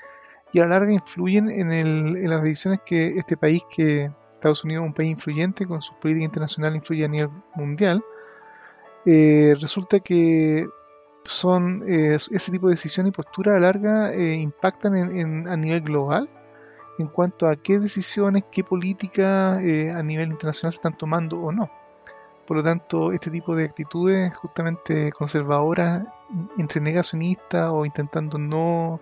y a la larga influyen en, las decisiones que este país, que Estados Unidos es un país influyente, con su política internacional influye a nivel mundial, eh, resulta que son eh, ese tipo de decisiones y posturas a larga eh, impactan en, a nivel global en cuanto a qué decisiones, qué políticas a nivel internacional se están tomando o no. Por lo tanto, este tipo de actitudes justamente conservadoras, entre negacionistas o intentando no,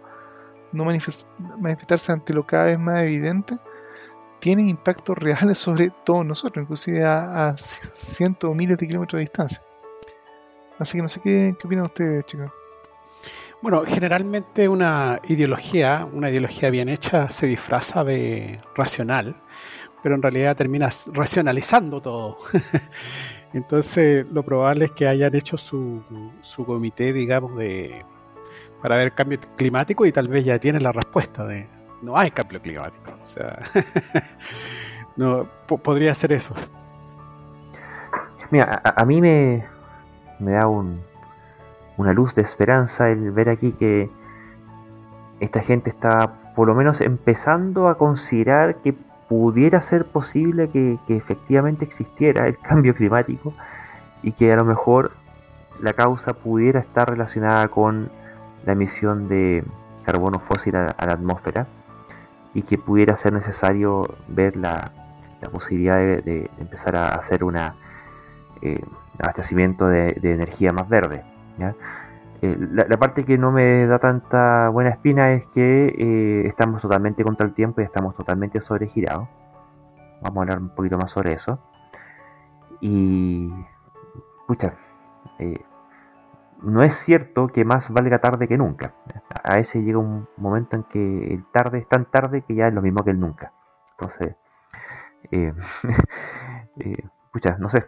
no manifestarse ante lo cada vez más evidente, tienen impactos reales sobre todos nosotros, inclusive a, a cientos o miles de kilómetros de distancia. Así que no sé qué, qué opinan ustedes, chicos. Bueno, generalmente una ideología, una ideología bien hecha, se disfraza de racional, pero en realidad termina racionalizando todo. Entonces, lo probable es que hayan hecho su, su comité, digamos, de para ver cambio climático y tal vez ya tienen la respuesta de no hay cambio climático. O sea, no podría ser eso. Mira, a mí me, me da un, una luz de esperanza el ver aquí que esta gente está por lo menos empezando a considerar que pudiera ser posible que, efectivamente existiera el cambio climático y que a lo mejor la causa pudiera estar relacionada con la emisión de carbono fósil a, la atmósfera y que pudiera ser necesario ver la, posibilidad de, empezar a hacer una eh, abastecimiento de, energía más verde. Eh, la, parte que no me da tanta buena espina es que eh, estamos totalmente contra el tiempo y estamos totalmente sobregirados. Vamos a hablar un poquito más sobre eso. Y, escucha, no es cierto que más valga tarde que nunca. A ese llega un momento en que el tarde es tan tarde que ya es lo mismo que el nunca. Entonces, eh, no sé,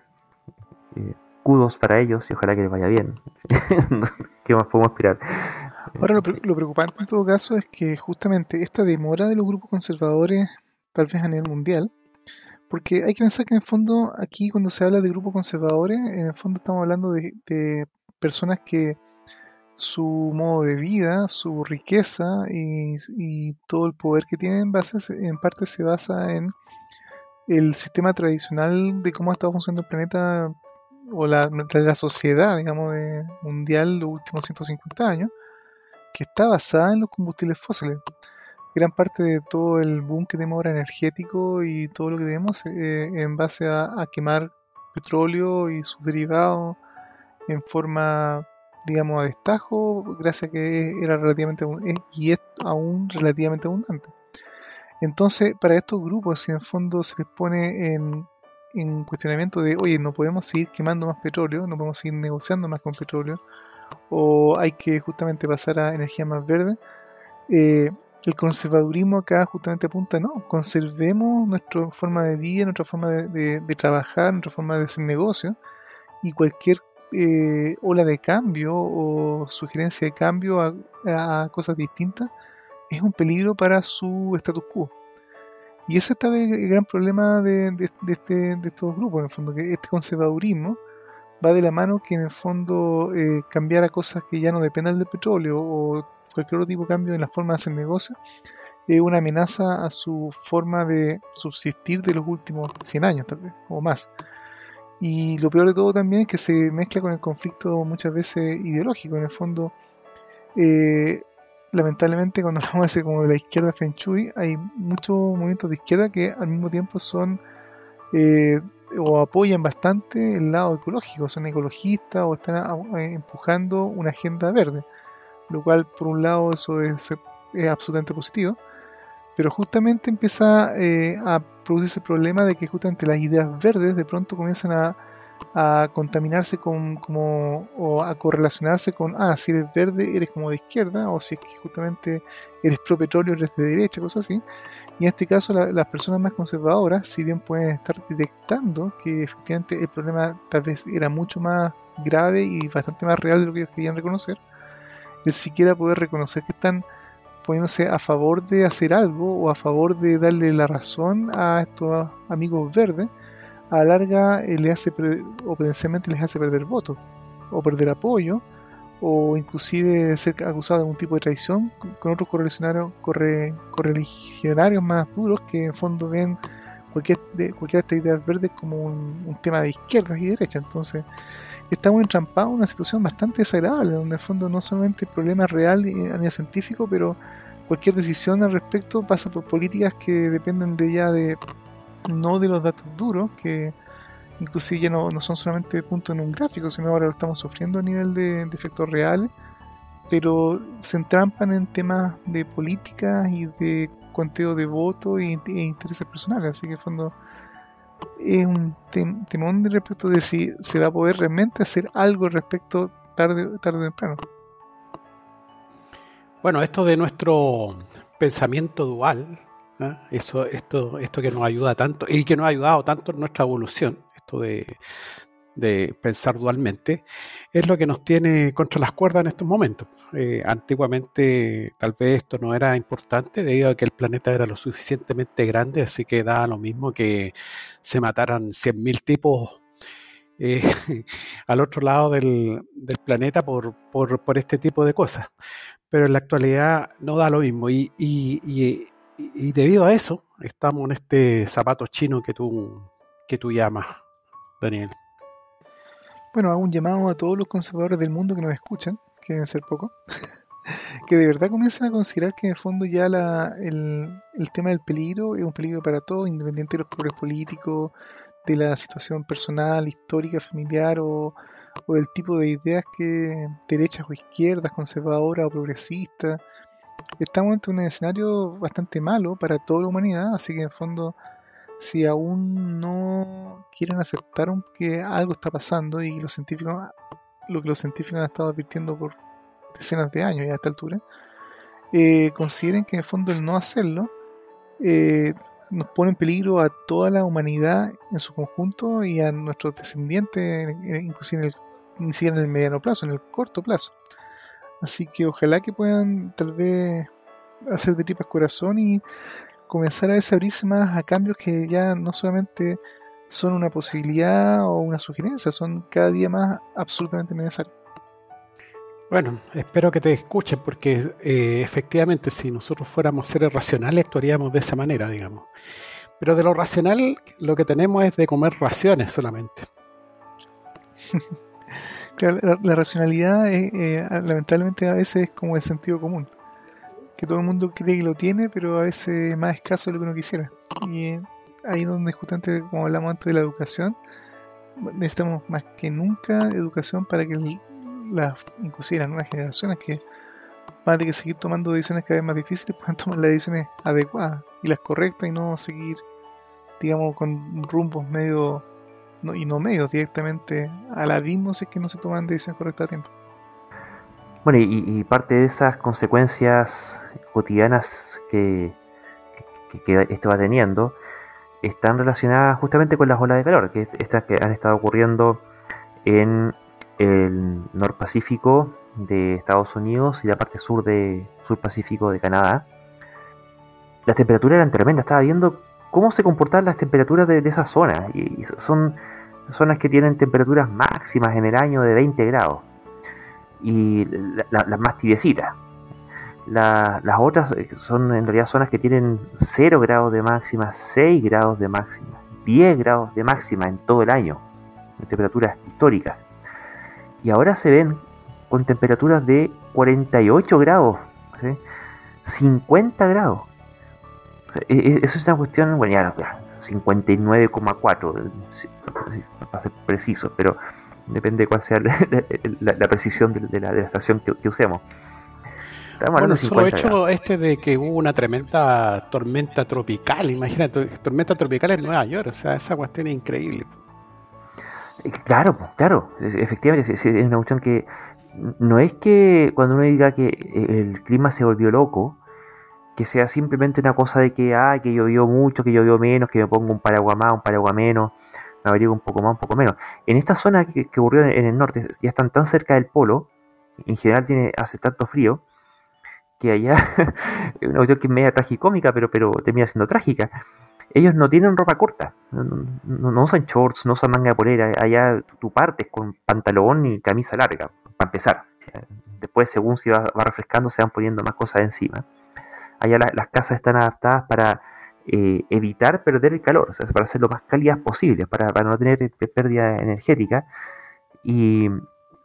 kudos para ellos y ojalá que les vaya bien. ¿Qué más podemos esperar? Ahora, lo, preocupante en todo caso es que justamente esta demora de los grupos conservadores, tal vez a nivel mundial, porque hay que pensar que en el fondo aquí cuando se habla de grupos conservadores, en el fondo estamos hablando de, personas que su modo de vida, su riqueza y, todo el poder que tienen en parte se basa en el sistema tradicional de cómo ha estado funcionando el planeta o la, sociedad, digamos, de, mundial los últimos 150 años, que está basada en los combustibles fósiles. Gran parte de todo el boom que tenemos ahora energético y todo lo que tenemos eh, en base a, quemar petróleo y sus derivados en forma, digamos, a destajo, gracias a que era relativamente y es aún relativamente abundante. Entonces, para estos grupos, si en fondo se les pone en en cuestionamiento de, oye, no podemos seguir quemando más petróleo, no podemos seguir negociando más con petróleo, o hay que justamente pasar a energía más verde, eh, el conservadurismo acá justamente apunta, no, conservemos nuestra forma de vida, nuestra forma de, trabajar, nuestra forma de hacer negocio, y cualquier eh, ola de cambio o sugerencia de cambio a cosas distintas es un peligro para su status quo. Y ese está el gran problema de, este, de estos grupos, en el fondo, que este conservadurismo va de la mano que en el fondo eh, cambiar a cosas que ya no dependan del petróleo o cualquier otro tipo de cambio en la forma de hacer negocio es una amenaza a su forma de subsistir de los últimos 100 años tal vez o más. Y lo peor de todo también es que se mezcla con el conflicto muchas veces ideológico. En el fondo, eh, lamentablemente cuando hablamos de, como de la izquierda Feng Shui, hay muchos movimientos de izquierda que al mismo tiempo son eh, o apoyan bastante el lado ecológico, son ecologistas o están empujando una agenda verde, lo cual por un lado eso es, es absolutamente positivo, pero justamente empieza eh, a producirse el problema de que justamente las ideas verdes de pronto comienzan a, contaminarse con como o a correlacionarse con ah si eres verde eres como de izquierda o si es que justamente eres pro petróleo eres de derecha cosas así. Y en este caso las personas más conservadoras si bien pueden estar detectando que efectivamente el problema tal vez era mucho más grave y bastante más real de lo que ellos querían reconocer el siquiera poder reconocer que están poniéndose a favor de hacer algo o a favor de darle la razón a estos amigos verdes, a la larga eh, le hace o potencialmente les hace perder votos o perder apoyo o inclusive ser acusado de algún tipo de traición con otros correligionarios, corre, correligionarios más duros que en fondo ven cualquier de, cualquiera de ideas verdes como un, tema de izquierda y derecha. Entonces, estamos entrampados en una situación bastante desagradable, donde en fondo no solamente el problema real a nivel científico, pero cualquier decisión al respecto pasa por políticas que dependen de ya de no de los datos duros, que inclusive ya no, son solamente puntos en un gráfico, sino ahora lo estamos sufriendo a nivel de, efectos reales, pero se entrampan en temas de política y de conteo de votos e, e intereses personales, así que en fondo es un temón de respecto de si se va a poder realmente hacer algo respecto tarde, tarde o temprano. Bueno, esto de nuestro pensamiento dual, ¿eh? eso, esto, esto que nos ayuda tanto y que nos ha ayudado tanto en nuestra evolución, esto de, de pensar dualmente, es lo que nos tiene contra las cuerdas en estos momentos. Eh, antiguamente tal vez esto no era importante debido a que el planeta era lo suficientemente grande, así que da lo mismo que se mataran 100.000 tipos eh, al otro lado del, planeta por, por, este tipo de cosas. Pero en la actualidad no da lo mismo y debido a eso estamos en este zapato chino que tú, que tú llamas, Daniel. Bueno, hago un llamado a todos los conservadores del mundo que nos escuchan, que deben ser pocos, que de verdad comiencen a considerar que en el fondo ya el, tema del peligro es un peligro para todos, independiente de los colores políticos, de la situación personal, histórica, familiar o, o del tipo de ideas que derechas o izquierdas, conservadoras o progresistas. Estamos ante un escenario bastante malo para toda la humanidad, así que en fondo si aún no quieren aceptar que algo está pasando y los científicos, lo que los científicos han estado advirtiendo por decenas de años ya a esta altura, eh, consideren que en fondo el no hacerlo eh, nos pone en peligro a toda la humanidad en su conjunto y a nuestros descendientes, inclusive en el, ni siquiera en el mediano plazo, en el corto plazo. Así que ojalá que puedan tal vez hacer de tripas corazón y comenzar a abrirse más a cambios que ya no solamente son una posibilidad o una sugerencia, son cada día más absolutamente necesarios. Bueno, espero que te escuchen porque eh, efectivamente si nosotros fuéramos seres racionales actuaríamos de esa manera, digamos. Pero de lo racional lo que tenemos es de comer raciones solamente. la, racionalidad eh, lamentablemente a veces es como el sentido común que todo el mundo cree que lo tiene, pero a veces es más escaso de lo que uno quisiera. Y ahí donde justamente, como hablamos antes de la educación, necesitamos más que nunca educación para que las, inclusive las nuevas generaciones que van a que seguir tomando decisiones cada vez más difíciles, puedan tomar las decisiones adecuadas y las correctas y no seguir, digamos, con rumbos medio, y no medios, directamente al abismo si es que no se toman decisiones correctas a tiempo. Bueno, y, parte de esas consecuencias cotidianas que, esto va teniendo están relacionadas justamente con las olas de calor, que estas que han estado ocurriendo en el norpacífico de Estados Unidos y la parte sur de sur Pacífico de Canadá. Las temperaturas eran tremendas, estaba viendo cómo se comportaban las temperaturas de, esa zona y, son zonas que tienen temperaturas máximas en el año de 20 grados y las más tibiecitas. las otras son en realidad zonas que tienen 0 grados de máxima, 6 grados de máxima, 10 grados de máxima en todo el año, en temperaturas históricas. Y ahora se ven con temperaturas de 48 grados, 50 grados. E, e, eso es una cuestión, bueno, ya, 59,4, para ser preciso, pero depende de cuál sea la, precisión de, la, estación que, usemos. bueno, solo hecho este de que hubo una tremenda tormenta tropical, imagínate, tormenta tropical en Nueva York, o sea, esa cuestión es increíble. Eh, claro, claro, efectivamente, es una cuestión que no es que cuando uno diga que el clima se volvió loco, que sea simplemente una cosa de que, ah, que llovió mucho, que llovió menos, que me pongo un paraguas más, un paraguas menos, me abrigo un poco más, un poco menos. En esta zona que, ocurrió en, el norte, ya están tan cerca del polo, en general tiene, hace tanto frío, que allá, una cuestión que es media tragicómica, pero, pero termina siendo trágica. Ellos no tienen ropa corta, no, usan shorts, no usan manga de polera, allá tú partes con pantalón y camisa larga, para empezar. Después, según se va, refrescando, se van poniendo más cosas encima. Allá las casas están adaptadas para eh, evitar perder el calor, o sea, para ser lo más cálidas posible, para, no tener pérdida energética y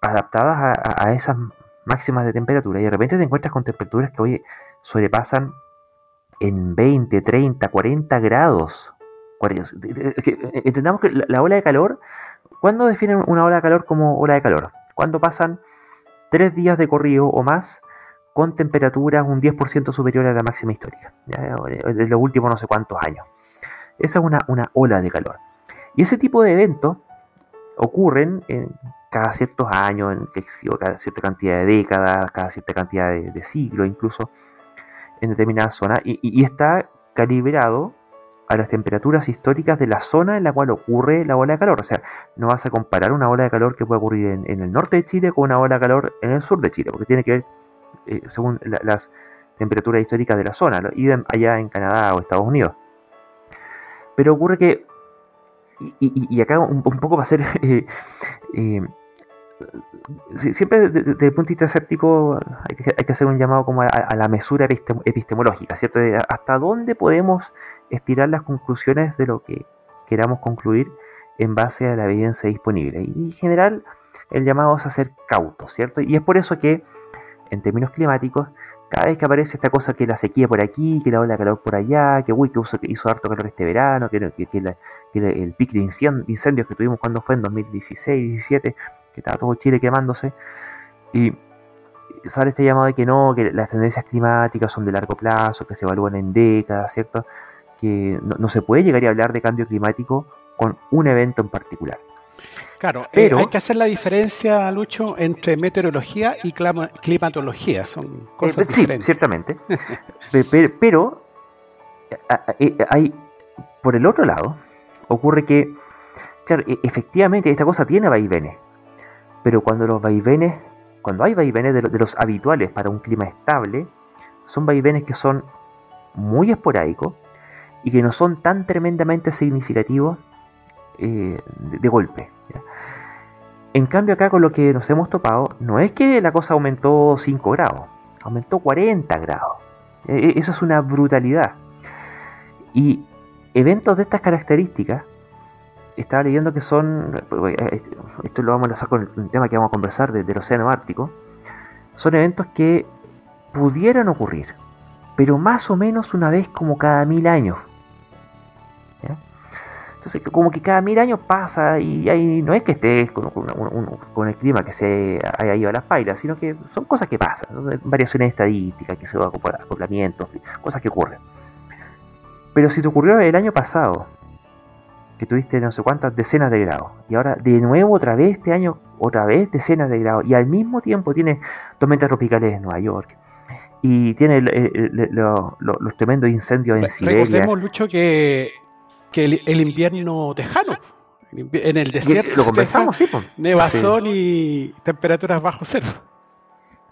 adaptadas a, esas máximas de temperatura. Y de repente te encuentras con temperaturas que hoy sobrepasan en 20, 30, 40 grados. Entendamos que la ola de calor, ¿cuándo definen una ola de calor como ola de calor? Cuando pasan tres días de corrido o más con temperaturas un 10% superior a la máxima histórica, de los últimos no sé cuántos años. Esa es una, una ola de calor. Y ese tipo de eventos ocurren en cada ciertos años, en cada cierta cantidad de décadas, cada cierta cantidad de, siglos incluso, en determinadas zonas, y, está calibrado a las temperaturas históricas de la zona en la cual ocurre la ola de calor. O sea, no vas a comparar una ola de calor que puede ocurrir en, el norte de Chile con una ola de calor en el sur de Chile, porque tiene que ver eh, según las temperaturas históricas de la zona, ¿no? allá en Canadá o Estados Unidos. Pero ocurre que, y, acá un, poco va a ser, eh, eh, siempre desde, el punto de vista escéptico hay que, hacer un llamado como a, la mesura epistemológica, ¿cierto? hasta dónde podemos estirar las conclusiones de lo que queramos concluir en base a la evidencia disponible. Y en general el llamado es a ser cauto, ¿cierto? Y es por eso que en términos climáticos, cada vez que aparece esta cosa que la sequía por aquí, que la ola de calor por allá, que uy, que hizo, harto calor este verano, que, el pic de incendios que tuvimos cuando fue en 2016, 17, que estaba todo Chile quemándose, y sale este llamado de que no, que las tendencias climáticas son de largo plazo, que se evalúan en décadas, ¿cierto? Que no, no se puede llegar a hablar de cambio climático con un evento en particular. Claro, eh, pero, hay que hacer la diferencia, Lucho, entre meteorología y climatología. Son cosas sí, ciertamente. pero, eh, hay, por el otro lado, ocurre que, claro, e, efectivamente esta cosa tiene vaivenes. Pero cuando los vaivenes, cuando hay vaivenes de, los habituales para un clima estable, son vaivenes que son muy esporádicos y que no son tan tremendamente significativos eh, de, golpe. En cambio acá con lo que nos hemos topado, no es que la cosa aumentó 5 grados, aumentó 40 grados. E, e, eso es una brutalidad. Y eventos de estas características, estaba leyendo que son, eh, esto lo vamos a enlazar con el tema que vamos a conversar del Océano Ártico, son eventos que pudieran ocurrir, pero más o menos una vez como cada mil años. Entonces, como que cada mil años pasa y ahí no es que estés con, el clima que se haya ido a las pailas, sino que son cosas que pasan, variaciones estadísticas, que se va a acoplamientos, cosas que ocurren. Pero si te ocurrió el año pasado, que tuviste no sé cuántas decenas de grados, y ahora de nuevo otra vez este año, otra vez decenas de grados, y al mismo tiempo tienes tormentas tropicales en Nueva York, y tiene los tremendos incendios en Siberia. Recordemos, Lucho, que que el, invierno tejano. En el desierto. Lo conversamos, sí. Nevazón y temperaturas bajo cero.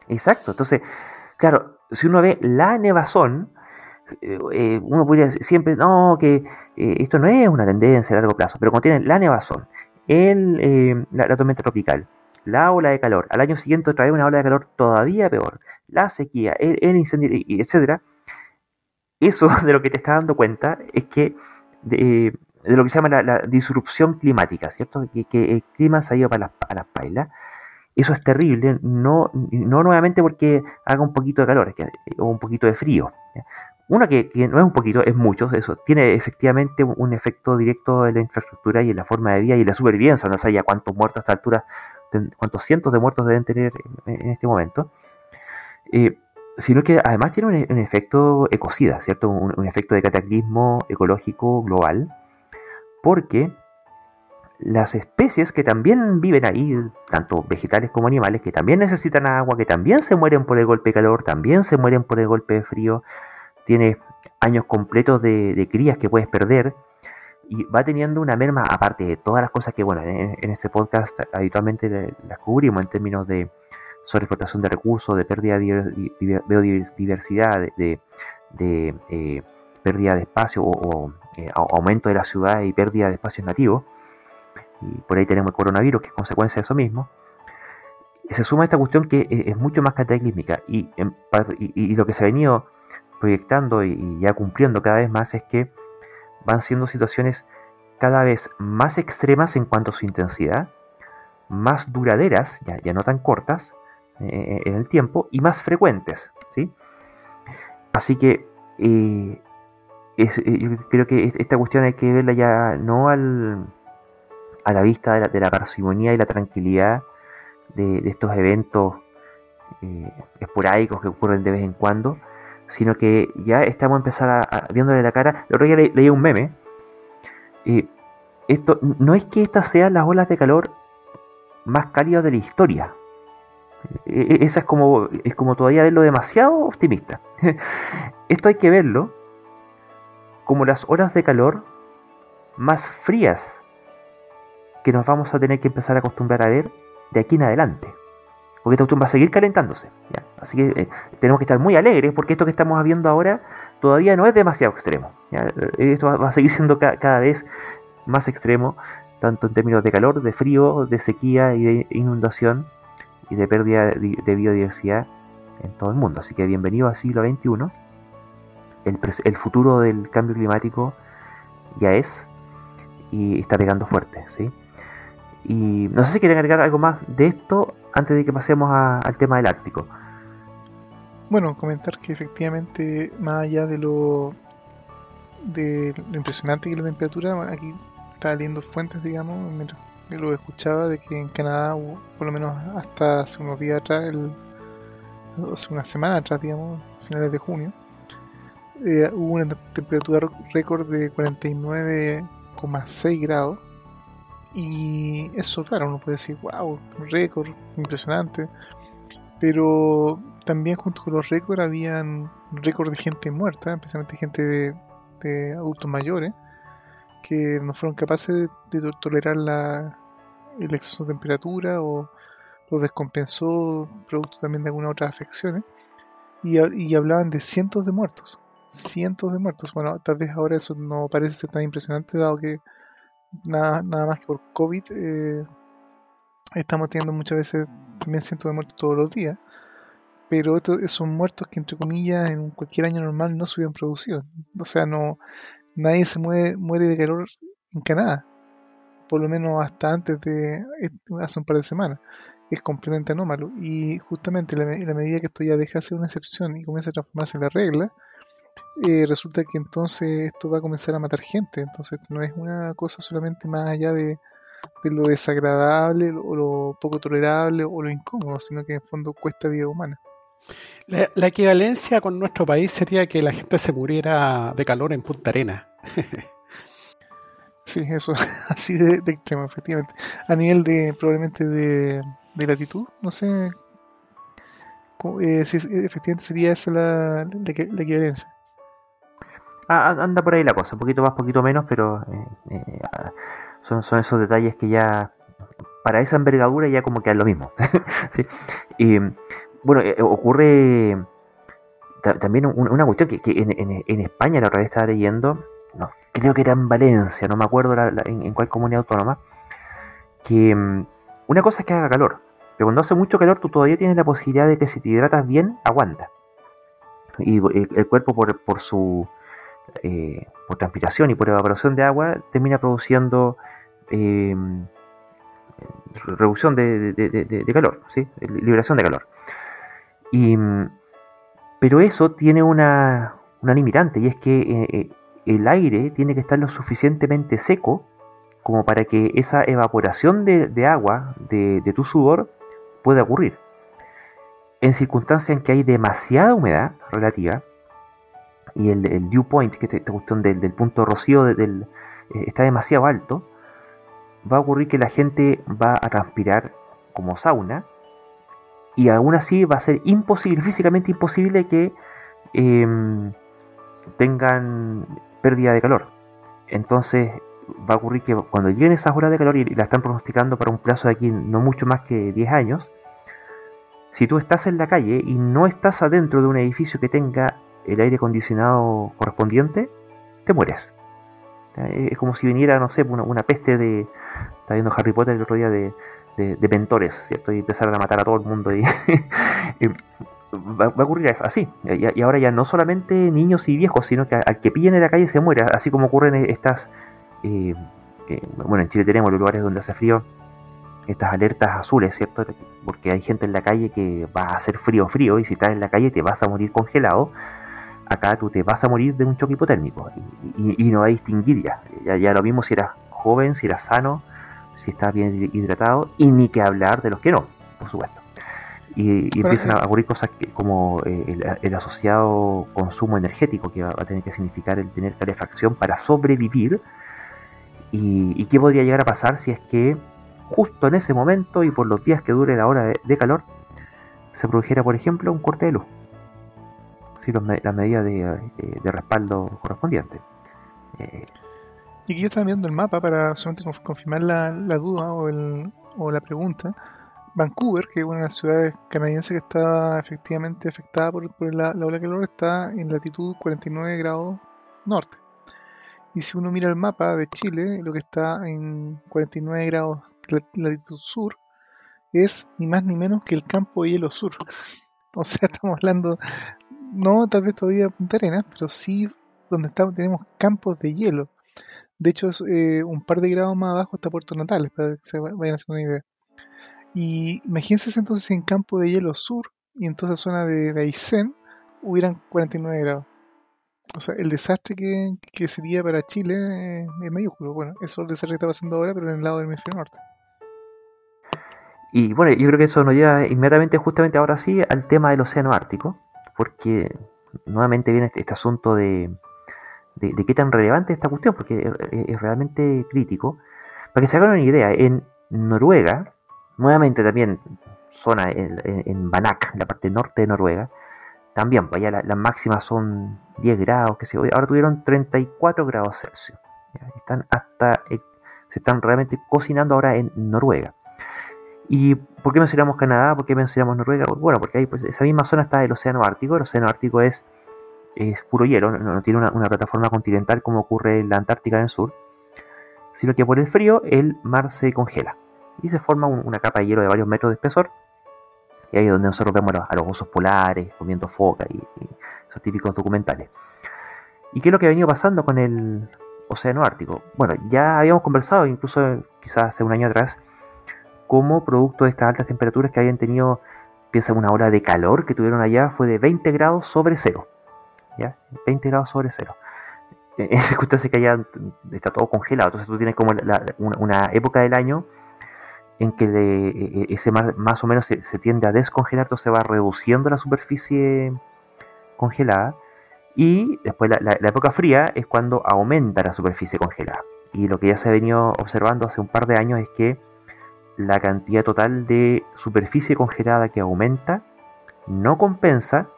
Exacto. Entonces, claro, si uno ve la nevazón, eh, eh, uno podría decir siempre, no, que eh, esto no es una tendencia a largo plazo, pero cuando tienen la nevazón, el, la, tormenta tropical, la ola de calor, al año siguiente trae una ola de calor todavía peor, la sequía, el, incendio, etc. Eso de lo que te estás dando cuenta es que de, lo que se llama la, disrupción climática, ¿cierto? Que, el clima se ha ido para las, para las pailas. Eso es terrible, no, no nuevamente porque haga un poquito de calor o un poquito de frío. Una que, no es un poquito, es mucho, eso tiene efectivamente un efecto directo en la infraestructura y en la forma de vida y en la supervivencia. No sé ya cuántos muertos a esta altura, cuántos cientos de muertos deben tener en, este momento. Eh, sino que además tiene un, efecto ecocida, ¿cierto? Un, efecto de cataclismo ecológico global, porque las especies que también viven ahí, tanto vegetales como animales, que también necesitan agua, que también se mueren por el golpe de calor, también se mueren por el golpe de frío, tiene años completos de, crías que puedes perder, y va teniendo una merma, aparte de todas las cosas que, bueno, en, en este podcast habitualmente las cubrimos en términos de sobreexplotación de recursos, de pérdida de biodiversidad, de, eh, pérdida de espacio o, eh, aumento de la ciudad y pérdida de espacios nativos. Y por ahí tenemos el coronavirus, que es consecuencia de eso mismo. Se suma esta cuestión que es, mucho más cataclísmica y, y, lo que se ha venido proyectando y, ya cumpliendo cada vez más es que van siendo situaciones cada vez más extremas en cuanto a su intensidad, más duraderas, ya, ya no tan cortas, eh, en el tiempo y más frecuentes. ¿sí? Así que eh, eh, yo creo que esta cuestión hay que verla ya no al, a la vista de la, de parsimonía y la tranquilidad de, estos eventos esporádicos que ocurren de vez en cuando, sino que ya estamos empezando a, viéndole la cara. El otro día leí un meme. esto no es que estas sean las olas de calor más cálidas de la historia, esa es como, es como todavía verlo demasiado optimista. Esto hay que verlo como las horas de calor más frías que nos vamos a tener que empezar a acostumbrar a ver de aquí en adelante. Porque esta va a seguir calentándose. Así que eh, tenemos que estar muy alegres porque esto que estamos viendo ahora todavía no es demasiado extremo. Esto va, a seguir siendo cada vez más extremo, tanto en términos de calor, de frío, de sequía y de inundación y de pérdida de biodiversidad en todo el mundo. Así que bienvenido al siglo XXI. El, el futuro del cambio climático ya es y está pegando fuerte, ¿sí? Y no sé si quieren agregar algo más de esto antes de que pasemos al tema del Ártico. Bueno, comentar que efectivamente, más allá de lo, de lo impresionante que es la temperatura, aquí está saliendo fuentes, digamos, lo escuchaba de que en Canadá, por lo menos hasta hace unos días atrás, el, hace una semana atrás, digamos, finales de junio, eh, hubo una temperatura récord de 49,6 grados. Y eso, claro, uno puede decir, wow, récord, impresionante. Pero también junto con los récords habían récord de gente muerta, especialmente gente de, de adultos mayores que no fueron capaces de, tolerar la, el exceso de temperatura o lo descompensó producto también de algunas otras afecciones. Y, hablaban de cientos de muertos cientos de muertos. Bueno tal vez ahora eso no parece ser tan impresionante dado que nada, nada más que por COVID eh, estamos teniendo muchas veces también cientos de muertos todos los días. Pero estos son muertos que entre comillas en cualquier año normal no se hubieran producido. O sea no nadie se muere, muere de calor en Canadá, por lo menos hasta antes de hace un par de semanas. Es completamente anómalo. Y justamente en la, medida que esto ya deja de ser una excepción y comienza a transformarse en la regla, eh, resulta que entonces esto va a comenzar a matar gente. Entonces no es una cosa solamente más allá de, lo desagradable o lo poco tolerable o lo incómodo, sino que en el fondo cuesta vida humana. La, equivalencia con nuestro país sería que la gente se muriera de calor en Punta Arena. sí, eso, así de, extremo, efectivamente. A nivel de, probablemente de, latitud, no sé eh, si efectivamente sería esa la, equivalencia. Ah, anda por ahí la cosa, un poquito más, poquito menos, pero eh, eh, son, son esos detalles que ya, para esa envergadura ya como que es lo mismo. ¿sí? Y bueno, eh, ocurre también una cuestión que, en, España la otra vez estaba leyendo, creo que era en Valencia, no me acuerdo en, cuál comunidad autónoma, que mm, una cosa es que haga calor, pero cuando hace mucho calor tú todavía tienes la posibilidad de que si te hidratas bien, aguanta. Y el, cuerpo por, su eh, por transpiración y por evaporación de agua termina produciendo em, reducción de, calor, ¿sí? liberación de calor. Y, mm, pero eso tiene una, limitante y es que eh, eh, el aire tiene que estar lo suficientemente seco como para que esa evaporación de, agua de, tu sudor pueda ocurrir. En circunstancias en que hay demasiada humedad relativa y el, dew point, que esta cuestión del, punto rocío del, eh, está demasiado alto, va a ocurrir que la gente va a transpirar como sauna y aún así va a ser imposible, físicamente imposible que em, tengan pérdida de calor. Entonces va a ocurrir que cuando lleguen esas horas de calor y la están pronosticando para un plazo de aquí no mucho más que 10 años, si tú estás en la calle y no estás adentro de un edificio que tenga el aire acondicionado correspondiente, te mueres. Es como si viniera, no sé, una, peste de... Está viendo Harry Potter el otro día de, de, mentores, ¿cierto? Y empezaron a matar a todo el mundo. Y, va, a ocurrir así. Y, ahora ya no solamente niños y viejos, sino que al que pillen en la calle se muere, así como ocurren estas... Eh, bueno, en Chile tenemos los lugares donde hace frío, estas alertas azules, ¿cierto? Porque hay gente en la calle que va a hacer frío, frío, y si estás en la calle te vas a morir congelado. Acá tú te vas a morir de un choque hipotérmico y, no va a distinguir ya. ya. lo mismo si eras joven, si eras sano, si estás bien hidratado, y ni que hablar de los que no, por supuesto. Y, empiezan a ocurrir cosas como eh, el, asociado consumo energético que va, a tener que significar el tener calefacción para sobrevivir. Y, qué podría llegar a pasar si es que justo en ese momento y por los días que dure la hora de, calor se produjera por ejemplo un corte de luz si las medidas de, eh, respaldo correspondientes. Eh, y que yo estaba viendo el mapa para solamente confirmar la, duda o, el, o la pregunta Vancouver, que es una ciudad canadiense que está efectivamente afectada por, la, ola de calor, está en latitud 49 grados norte. Y si uno mira el mapa de Chile, lo que está en 49 grados latitud sur es ni más ni menos que el campo de hielo sur. O sea, estamos hablando, no tal vez todavía Punta Arenas, pero sí donde estamos, tenemos campos de hielo. De hecho, es, eh, un par de grados más abajo está Puerto Natales, para que se vayan haciendo una idea. Y imagínense entonces en campo de hielo sur y en toda esa zona de, de Aysén hubieran 49 grados. O sea, el desastre que, sería para Chile eh, es mayúsculo. Bueno, eso es el desastre que está pasando ahora, pero en el lado del hemisferio norte. Y bueno, yo creo que eso nos lleva inmediatamente, justamente ahora sí, al tema del océano Ártico, porque nuevamente viene este, este asunto de, de, qué tan relevante es esta cuestión, porque es, realmente crítico. Para que se hagan una idea, en Noruega, Nuevamente también zona en, en Banak, la parte norte de Noruega. También, pues allá las máximas son 10 grados, que se ahora tuvieron 34 grados Celsius. Están hasta, eh, se están realmente cocinando ahora en Noruega. ¿Y por qué mencionamos Canadá? ¿Por qué mencionamos Noruega? Bueno, porque ahí pues, esa misma zona está el Océano Ártico. El Océano Ártico es, es puro hielo, no, tiene una, plataforma continental como ocurre en la Antártica en el sur, sino que por el frío el mar se congela y se forma una capa de hielo de varios metros de espesor. Y ahí es donde nosotros vemos a los, osos polares comiendo foca y, esos típicos documentales. ¿Y qué es lo que ha venido pasando con el océano Ártico? Bueno, ya habíamos conversado, incluso quizás hace un año atrás, cómo producto de estas altas temperaturas que habían tenido, piensa una ola de calor que tuvieron allá, fue de 20 grados sobre cero. ¿Ya? 20 grados sobre cero. En circunstancias que allá está todo congelado, entonces tú tienes como una época del año en que e, e, ese más o menos se, tiende a descongelar, entonces se va reduciendo la superficie congelada. Y después la, época fría es cuando aumenta la superficie congelada. Y lo que ya se ha venido observando hace un par de años es que la cantidad total de superficie congelada que aumenta no compensa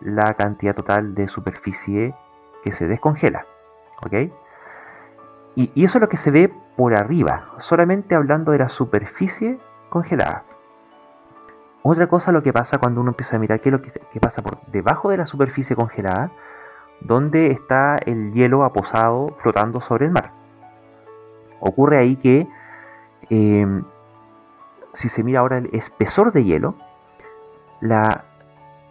la cantidad total de superficie que se descongela. ¿Ok? Y, eso es lo que se ve por arriba, solamente hablando de la superficie congelada. Otra cosa lo que pasa cuando uno empieza a mirar qué es lo que, pasa por debajo de la superficie congelada, donde está el hielo aposado flotando sobre el mar. Ocurre ahí que Em, si se mira ahora el espesor de hielo, la,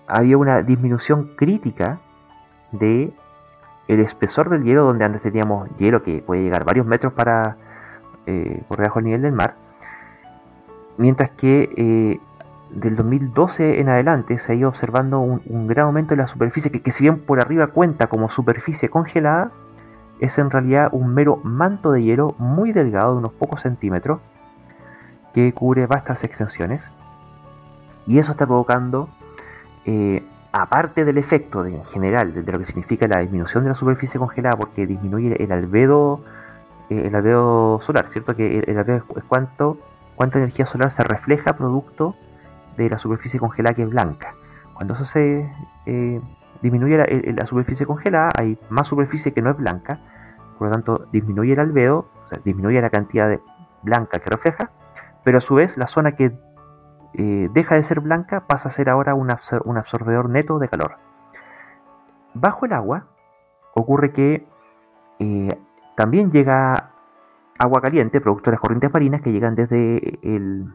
había una disminución crítica de el espesor del hielo, donde antes teníamos hielo que puede llegar varios metros para eh, por debajo del nivel del mar, mientras que eh, del 2012 en adelante se ha ido observando un, gran aumento de la superficie, que, que, si bien por arriba cuenta como superficie congelada, es en realidad un mero manto de hielo muy delgado, de unos pocos centímetros, que cubre vastas extensiones. Y eso está provocando, eh, aparte del efecto de, en general, de, lo que significa la disminución de la superficie congelada, porque disminuye el albedo, eh, el albedo solar, ¿cierto? Que el, albedo es cuánto, cuánta energía solar se refleja producto de la superficie congelada que es blanca. Cuando eso se eh, disminuye la, superficie congelada, hay más superficie que no es blanca, por lo tanto disminuye el albedo, o sea, disminuye la cantidad de blanca que refleja, pero a su vez la zona que eh, deja de ser blanca pasa a ser ahora un, absorbedor neto de calor. Bajo el agua ocurre que eh, también llega agua caliente, producto de las corrientes marinas que llegan desde el,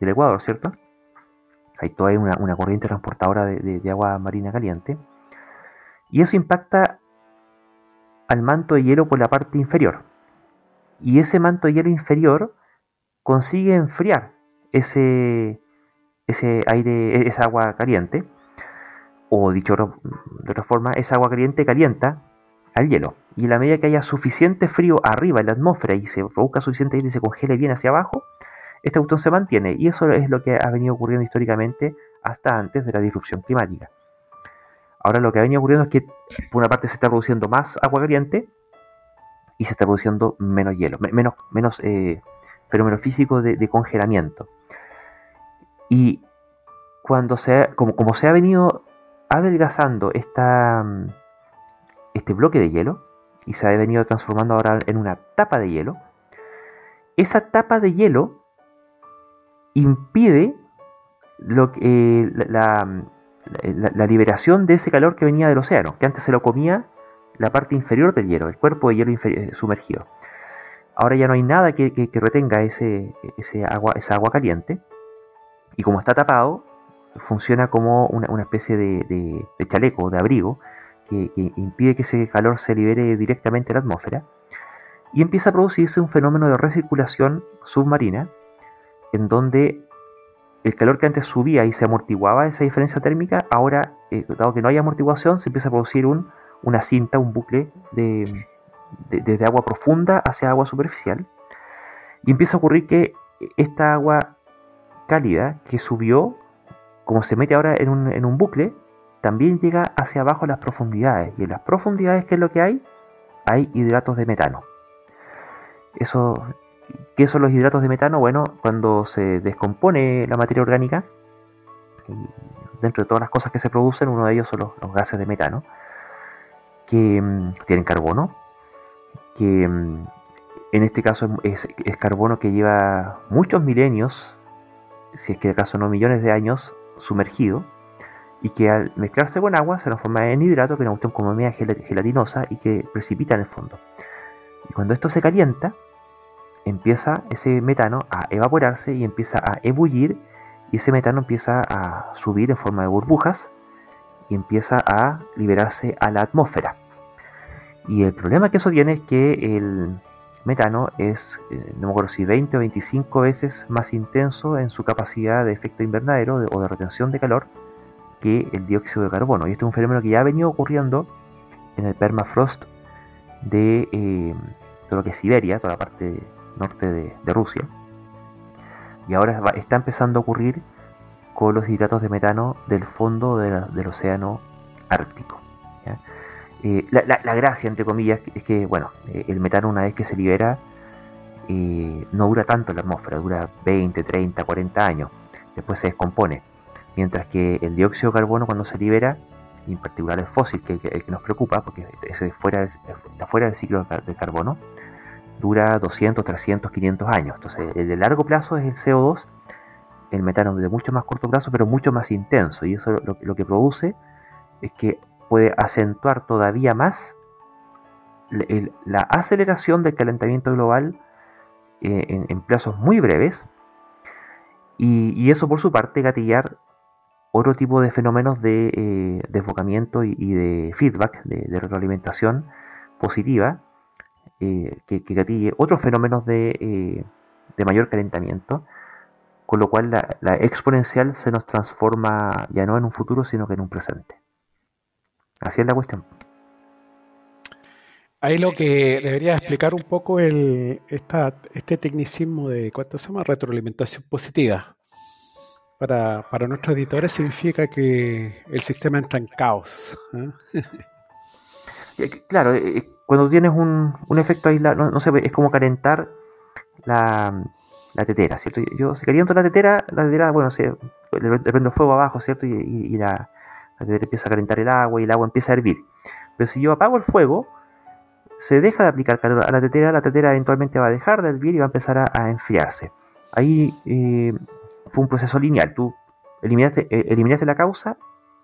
Ecuador, ¿cierto? Hay toda una, corriente transportadora de agua marina caliente. Y eso impacta al manto de hielo por la parte inferior. Y ese manto de hielo inferior consigue enfriar ese, ese aire, esa agua caliente, o dicho de otra forma, esa agua caliente calienta al hielo. Y en la medida que haya suficiente frío arriba en la atmósfera y se produzca suficiente hielo y se congele bien hacia abajo, este botón se mantiene. Y eso es lo que ha venido ocurriendo históricamente hasta antes de la disrupción climática. Ahora lo que ha venido ocurriendo es que por una parte se está produciendo más agua caliente y se está produciendo menos hielo, menos, menos eh, fenómeno físico de, congelamiento. Y cuando se como, como, se ha venido adelgazando mm, este bloque de hielo y se ha venido transformando ahora en una tapa de hielo, esa tapa de hielo impide lo que, la, liberación de ese calor que venía del océano, que antes se lo comía la parte inferior del hielo, el cuerpo de hielo eh, sumergido. Ahora ya no hay nada que, retenga ese, ese, agua, esa agua caliente, y como está tapado, funciona como una, especie de, chaleco, de abrigo, que, impide que ese calor se libere directamente a la atmósfera, y empieza a producirse un fenómeno de recirculación submarina, en donde el calor que antes subía y se amortiguaba esa diferencia térmica, ahora, eh, dado que no hay amortiguación, se empieza a producir un, una cinta, un bucle de, desde agua profunda hacia agua superficial. Y empieza a ocurrir que esta agua cálida que subió, como se mete ahora en un, en un bucle, también llega hacia abajo a las profundidades. Y en las profundidades, ¿qué es lo que hay? Hay hidratos de metano. Eso ¿Qué son los hidratos de metano? Bueno, cuando se descompone la materia orgánica, dentro de todas las cosas que se producen, uno de ellos son los, gases de metano, que mm, tienen carbono, que mm, en este caso es, carbono que lleva muchos milenios, si es que acaso no millones de años, sumergido, y que al mezclarse con agua se transforma en hidrato, que es una cuestión como media gelatinosa y que precipita en el fondo. Y cuando esto se calienta, empieza ese metano a evaporarse y empieza a ebullir y ese metano empieza a subir en forma de burbujas y empieza a liberarse a la atmósfera. Y el problema que eso tiene es que el metano es, eh, no me acuerdo si 20 o 25 veces más intenso en su capacidad de efecto invernadero o de retención de calor que el dióxido de carbono. Y este es un fenómeno que ya ha venido ocurriendo en el permafrost de eh, todo lo que es Siberia, toda la parte norte de, Rusia. Y ahora está empezando a ocurrir con los hidratos de metano del fondo del océano Ártico. Eh, la, gracia, entre comillas, es que bueno, eh, el metano una vez que se libera eh, no dura tanto en la atmósfera, dura 20, 30, 40 años, después se descompone. Mientras que el dióxido de carbono cuando se libera, en particular el fósil, que, que, nos preocupa, porque ese fuera, está fuera del ciclo del carbono, dura 200, 300, 500 años. Entonces, el de largo plazo es el CO2, el metano de mucho más corto plazo, pero mucho más intenso. Y eso lo, que produce es que puede acentuar todavía más la aceleración del calentamiento global eh, en, plazos muy breves y, eso por su parte gatillar otro tipo de fenómenos de eh, desbocamiento y, de feedback, de, retroalimentación positiva, que, que, gatille otros fenómenos de, mayor calentamiento, con lo cual la exponencial se nos transforma ya no en un futuro, sino que en un presente. Así es la cuestión. Ahí lo que debería explicar un poco el, este tecnicismo de, ¿cuánto se llama? Retroalimentación positiva. Para, nuestros editores significa que el sistema entra en caos. ¿eh? Claro, eh, eh, cuando tienes un, efecto aislado, no, sé, es como calentar la, tetera, ¿cierto? Yo, si caliento la tetera, la tetera, bueno, se, le, prendo fuego abajo, ¿cierto? Y, la, empieza a calentar el agua y el agua empieza a hervir. Pero si yo apago el fuego, se deja de aplicar calor a la tetera, la tetera eventualmente va a dejar de hervir y va a empezar a, enfriarse. Ahí eh, fue un proceso lineal. Tú eliminaste, eh, eliminaste, la causa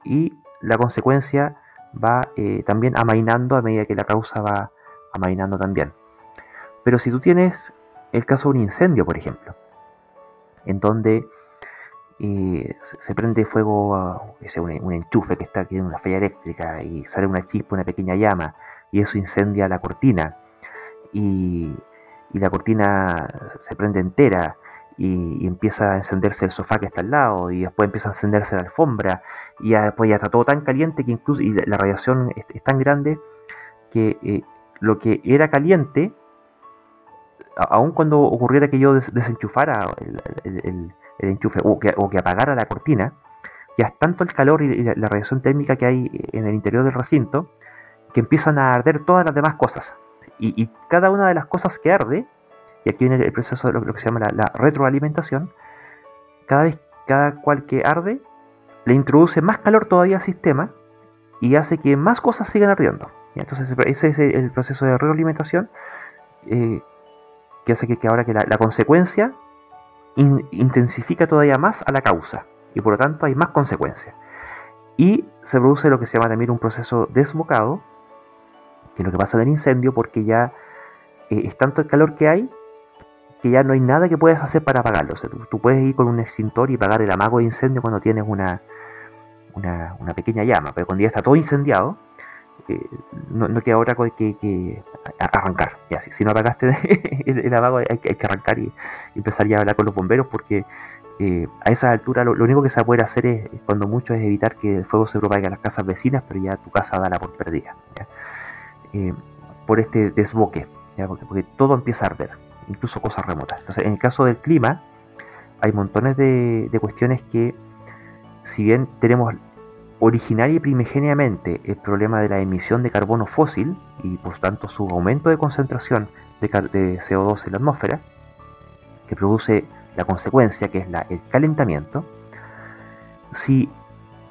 y la consecuencia va eh, también amainando a medida que la causa va amainando también. Pero si tú tienes el caso de un incendio, por ejemplo, en donde se prende fuego, un, un, enchufe que está aquí en una falla eléctrica y sale una chispa, una pequeña llama, y eso incendia la cortina. Y, la cortina se prende entera y, empieza a encenderse el sofá que está al lado y después empieza a encenderse la alfombra y después ya está todo tan caliente que incluso y la, radiación es, tan grande que eh, lo que era caliente aun cuando ocurriera que yo desenchufara el, enchufe o que, apagara la cortina, ya es tanto el calor y la radiación térmica que hay en el interior del recinto que empiezan a arder todas las demás cosas. Y, cada una de las cosas que arde, y aquí viene el proceso de lo, que se llama la, retroalimentación, cada vez, cada cual que arde, le introduce más calor todavía al sistema y hace que más cosas sigan ardiendo. ¿Y entonces ese es el proceso de retroalimentación eh, que hace que, ahora que la, consecuencia intensifica todavía más a la causa y por lo tanto hay más consecuencias. Y se produce lo que se llama también un proceso desbocado, que es lo que pasa del incendio, porque ya eh, es tanto el calor que hay que ya no hay nada que puedas hacer para apagarlo. tú, puedes ir con un extintor y apagar el amago de incendio cuando tienes una, una, pequeña llama, pero cuando ya está todo incendiado, eh, no, queda otra cosa que, arrancar. Si, no apagaste el, amago, hay, que arrancar y, empezar ya a hablar con los bomberos porque eh, a esa altura lo, único que se puede hacer es, cuando mucho, es evitar que el fuego se propague a las casas vecinas, pero ya tu casa da la por perdida. Eh, por este desboque, Porque, todo empieza a arder, incluso cosas remotas. Entonces, en el caso del clima, hay montones de, cuestiones que, si bien tenemos originaria y primigeniamente el problema de la emisión de carbono fósil y por tanto su aumento de concentración de, CO2 en la atmósfera, que produce la consecuencia que es el calentamiento, si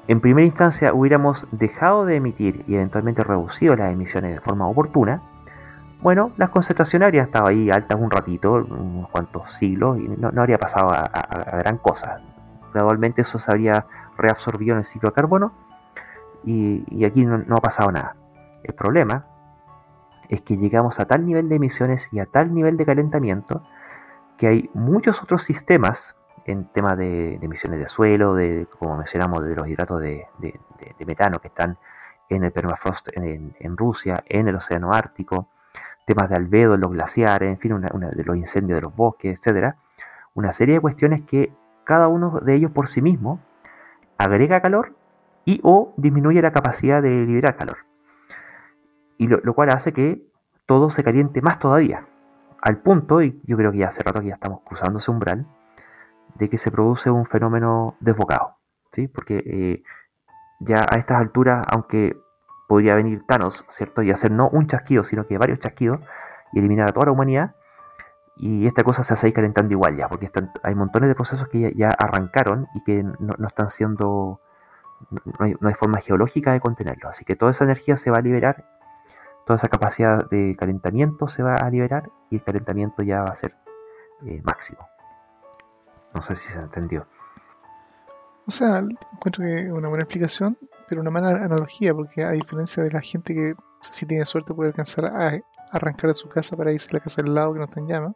en primera instancia hubiéramos dejado de emitir y eventualmente reducido las emisiones de forma oportuna, bueno, las concentraciones habrían estado ahí altas un ratito, unos cuantos siglos, y no, habría pasado a, gran cosa. Gradualmente eso se habría reabsorbido en el ciclo de carbono y, aquí no, ha pasado nada. El problema es que llegamos a tal nivel de emisiones y a tal nivel de calentamiento que hay muchos otros sistemas en temas de, emisiones de suelo, de, como mencionamos, de los hidratos de, metano que están en el permafrost en, Rusia, en el océano Ártico, temas de albedo los glaciares, en fin, de los incendios de los bosques, etcétera, una serie de cuestiones que cada uno de ellos por sí mismo agrega calor y o disminuye la capacidad de liberar calor. Y lo, cual hace que todo se caliente más todavía, al punto, y yo creo que ya hace rato que ya estamos cruzando ese umbral, de que se produce un fenómeno desbocado, ¿sí? Porque eh, ya a estas alturas, aunque podría venir Thanos, ¿cierto? Y hacer no un chasquido, sino que varios chasquidos y eliminar a toda la humanidad, y esta cosa se hace ahí calentando igual ya, porque hay montones de procesos que ya, arrancaron y que no, están siendo, no hay, forma geológica de contenerlo, así que toda esa energía se va a liberar, toda esa capacidad de calentamiento se va a liberar y el calentamiento ya va a ser eh, máximo. No sé si se entendió. O sea, encuentro que es una buena explicación, pero una mala analogía, porque a diferencia de la gente que si tiene suerte puede alcanzar a arrancar de su casa para irse a la casa del lado que no está en llama,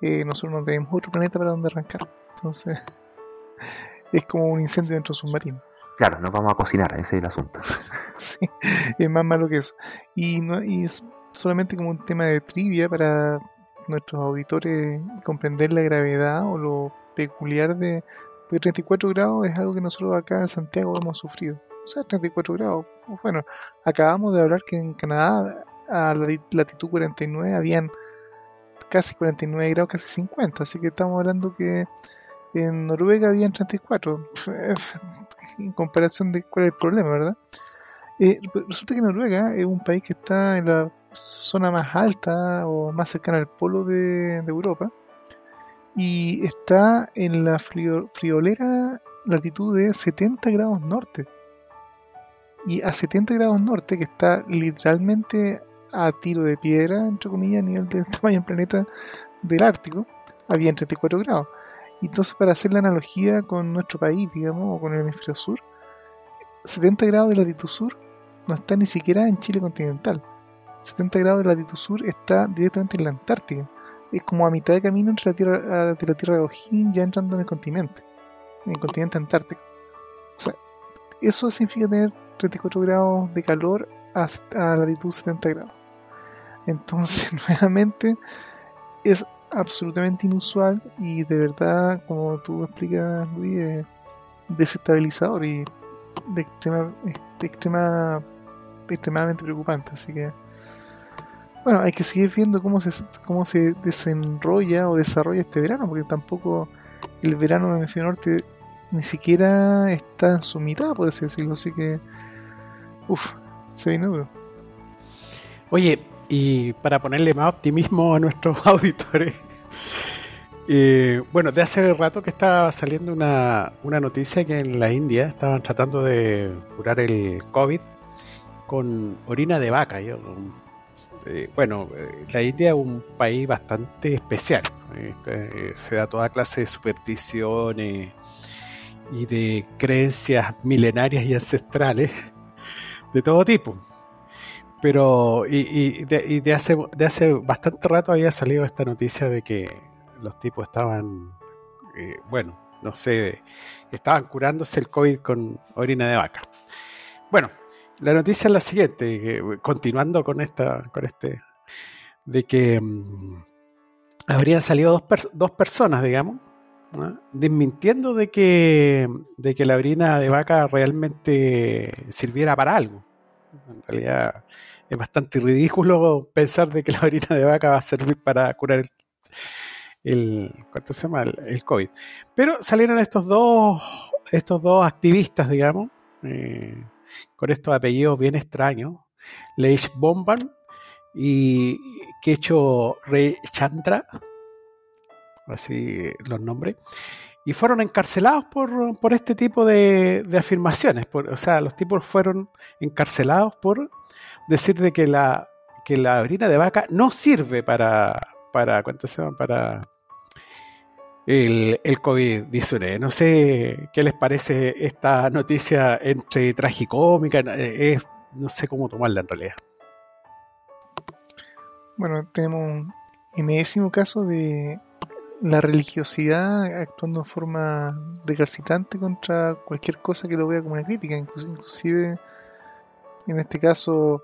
eh, nosotros no tenemos otro planeta para donde arrancar. Entonces, es como un incendio dentro de submarino. Claro, nos vamos a cocinar, ese es el asunto. sí, es más malo que eso. Y, no, y es solamente como un tema de trivia para nuestros auditores comprender la gravedad o lo peculiar de... Porque 34 grados es algo que nosotros acá en Santiago hemos sufrido. O sea, 34 grados. Bueno, acabamos de hablar que en Canadá a la latitud 49 habían casi 49 grados, casi 50. Así que estamos hablando que en Noruega habían 34. En comparación de cuál es el problema, ¿verdad? Eh, resulta que Noruega es un país que está en la zona más alta o más cercana al polo de, Europa y está en la friolera latitud de 70 grados norte. Y a 70 grados norte, que está literalmente a tiro de piedra, entre comillas, a nivel del tamaño del planeta del Ártico, había 34 grados. Y entonces, para hacer la analogía con nuestro país, digamos, o con el hemisferio sur, 70 grados de latitud sur no está ni siquiera en Chile continental. 70 grados de latitud sur está directamente en la Antártida. Es como a mitad de camino entre la Tierra, de la Tierra de O'Higgins ya entrando en el continente, en el continente antártico. O sea, eso significa tener 34 grados de calor a latitud 70 grados. Entonces, nuevamente, es absolutamente inusual y de verdad, como tú explicas, Luis, es desestabilizador y de extrema, de extrema, extremadamente preocupante. Así que, bueno, hay que seguir viendo cómo se, cómo se desenrolla o desarrolla este verano, porque tampoco el verano del hemisferio norte ni siquiera está en su mitad, por así decirlo. Así que, uff, se viene duro. Oye, y para ponerle más optimismo a nuestros auditores, eh, bueno, de hace rato que estaba saliendo una, una, noticia que en la India estaban tratando de curar el COVID con orina de vaca. Eh, bueno, eh, la India es un país bastante especial. Este, se da toda clase de supersticiones y de creencias milenarias y ancestrales de todo tipo. Pero, y, de, hace, de hace bastante rato había salido esta noticia de que los tipos estaban, eh, bueno, no sé, estaban curándose el COVID con orina de vaca. Bueno, la noticia es la siguiente, continuando con esta, con este, de que mm, habrían salido dos, dos personas, digamos, desmintiendo de que, de que la orina de vaca realmente sirviera para algo. En realidad es bastante ridículo pensar de que la orina de vaca va a servir para curar el, el ¿cuánto se llama? El, COVID. Pero salieron estos dos, estos dos activistas, digamos, eh, con estos apellidos bien extraños, Leish Bomban y Kecho Rey Chandra, así los nombres, y fueron encarcelados por, por este tipo de, de afirmaciones. O sea, los tipos fueron encarcelados por decir de que la, que la orina de vaca no sirve para, para ¿cuánto se llama? Para el, el COVID-19. No sé qué les parece esta noticia entre tragicómica, eh, es, no sé cómo tomarla en realidad. Bueno, tenemos un enésimo caso de la religiosidad actuando de forma recalcitrante contra cualquier cosa que lo vea como una crítica, inclusive en este caso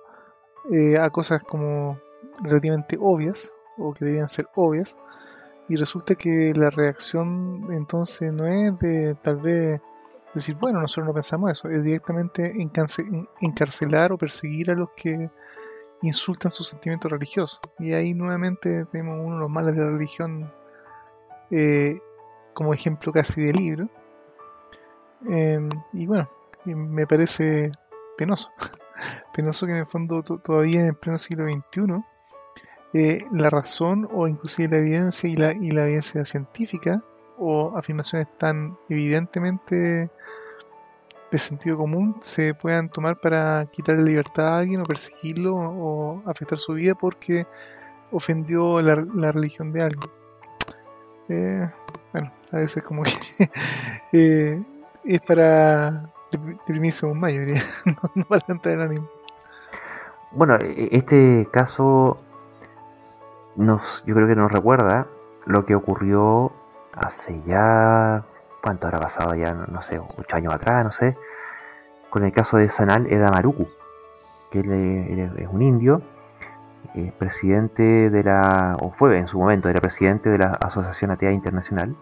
eh, a cosas como relativamente obvias o que debían ser obvias y resulta que la reacción entonces no es de tal vez decir bueno nosotros no pensamos eso es directamente encarcelar o perseguir a los que insultan sus sentimientos religiosos y ahí nuevamente tenemos uno de los males de la religión eh, como ejemplo casi de libro. Em, y bueno, me parece penoso. penoso que en el fondo todavía en el pleno siglo XXI eh, la razón o inclusive la evidencia y la, y la evidencia científica o afirmaciones tan evidentemente de sentido común se puedan tomar para quitarle libertad a alguien o perseguirlo o afectar su vida porque ofendió la religión de alguien. Eh, bueno, a veces como que eh, es para deprimirse un mayo, no, para entrar el ánimo. Bueno, e-, este caso nos, yo creo que nos recuerda lo que ocurrió hace ya, ¿cuánto habrá pasado ya? No sé, ocho años atrás, no sé, con el caso de Sanal Edamaruku, que es un indio, es presidente de la, o fue en su momento, era presidente de la Asociación Atea Internacional.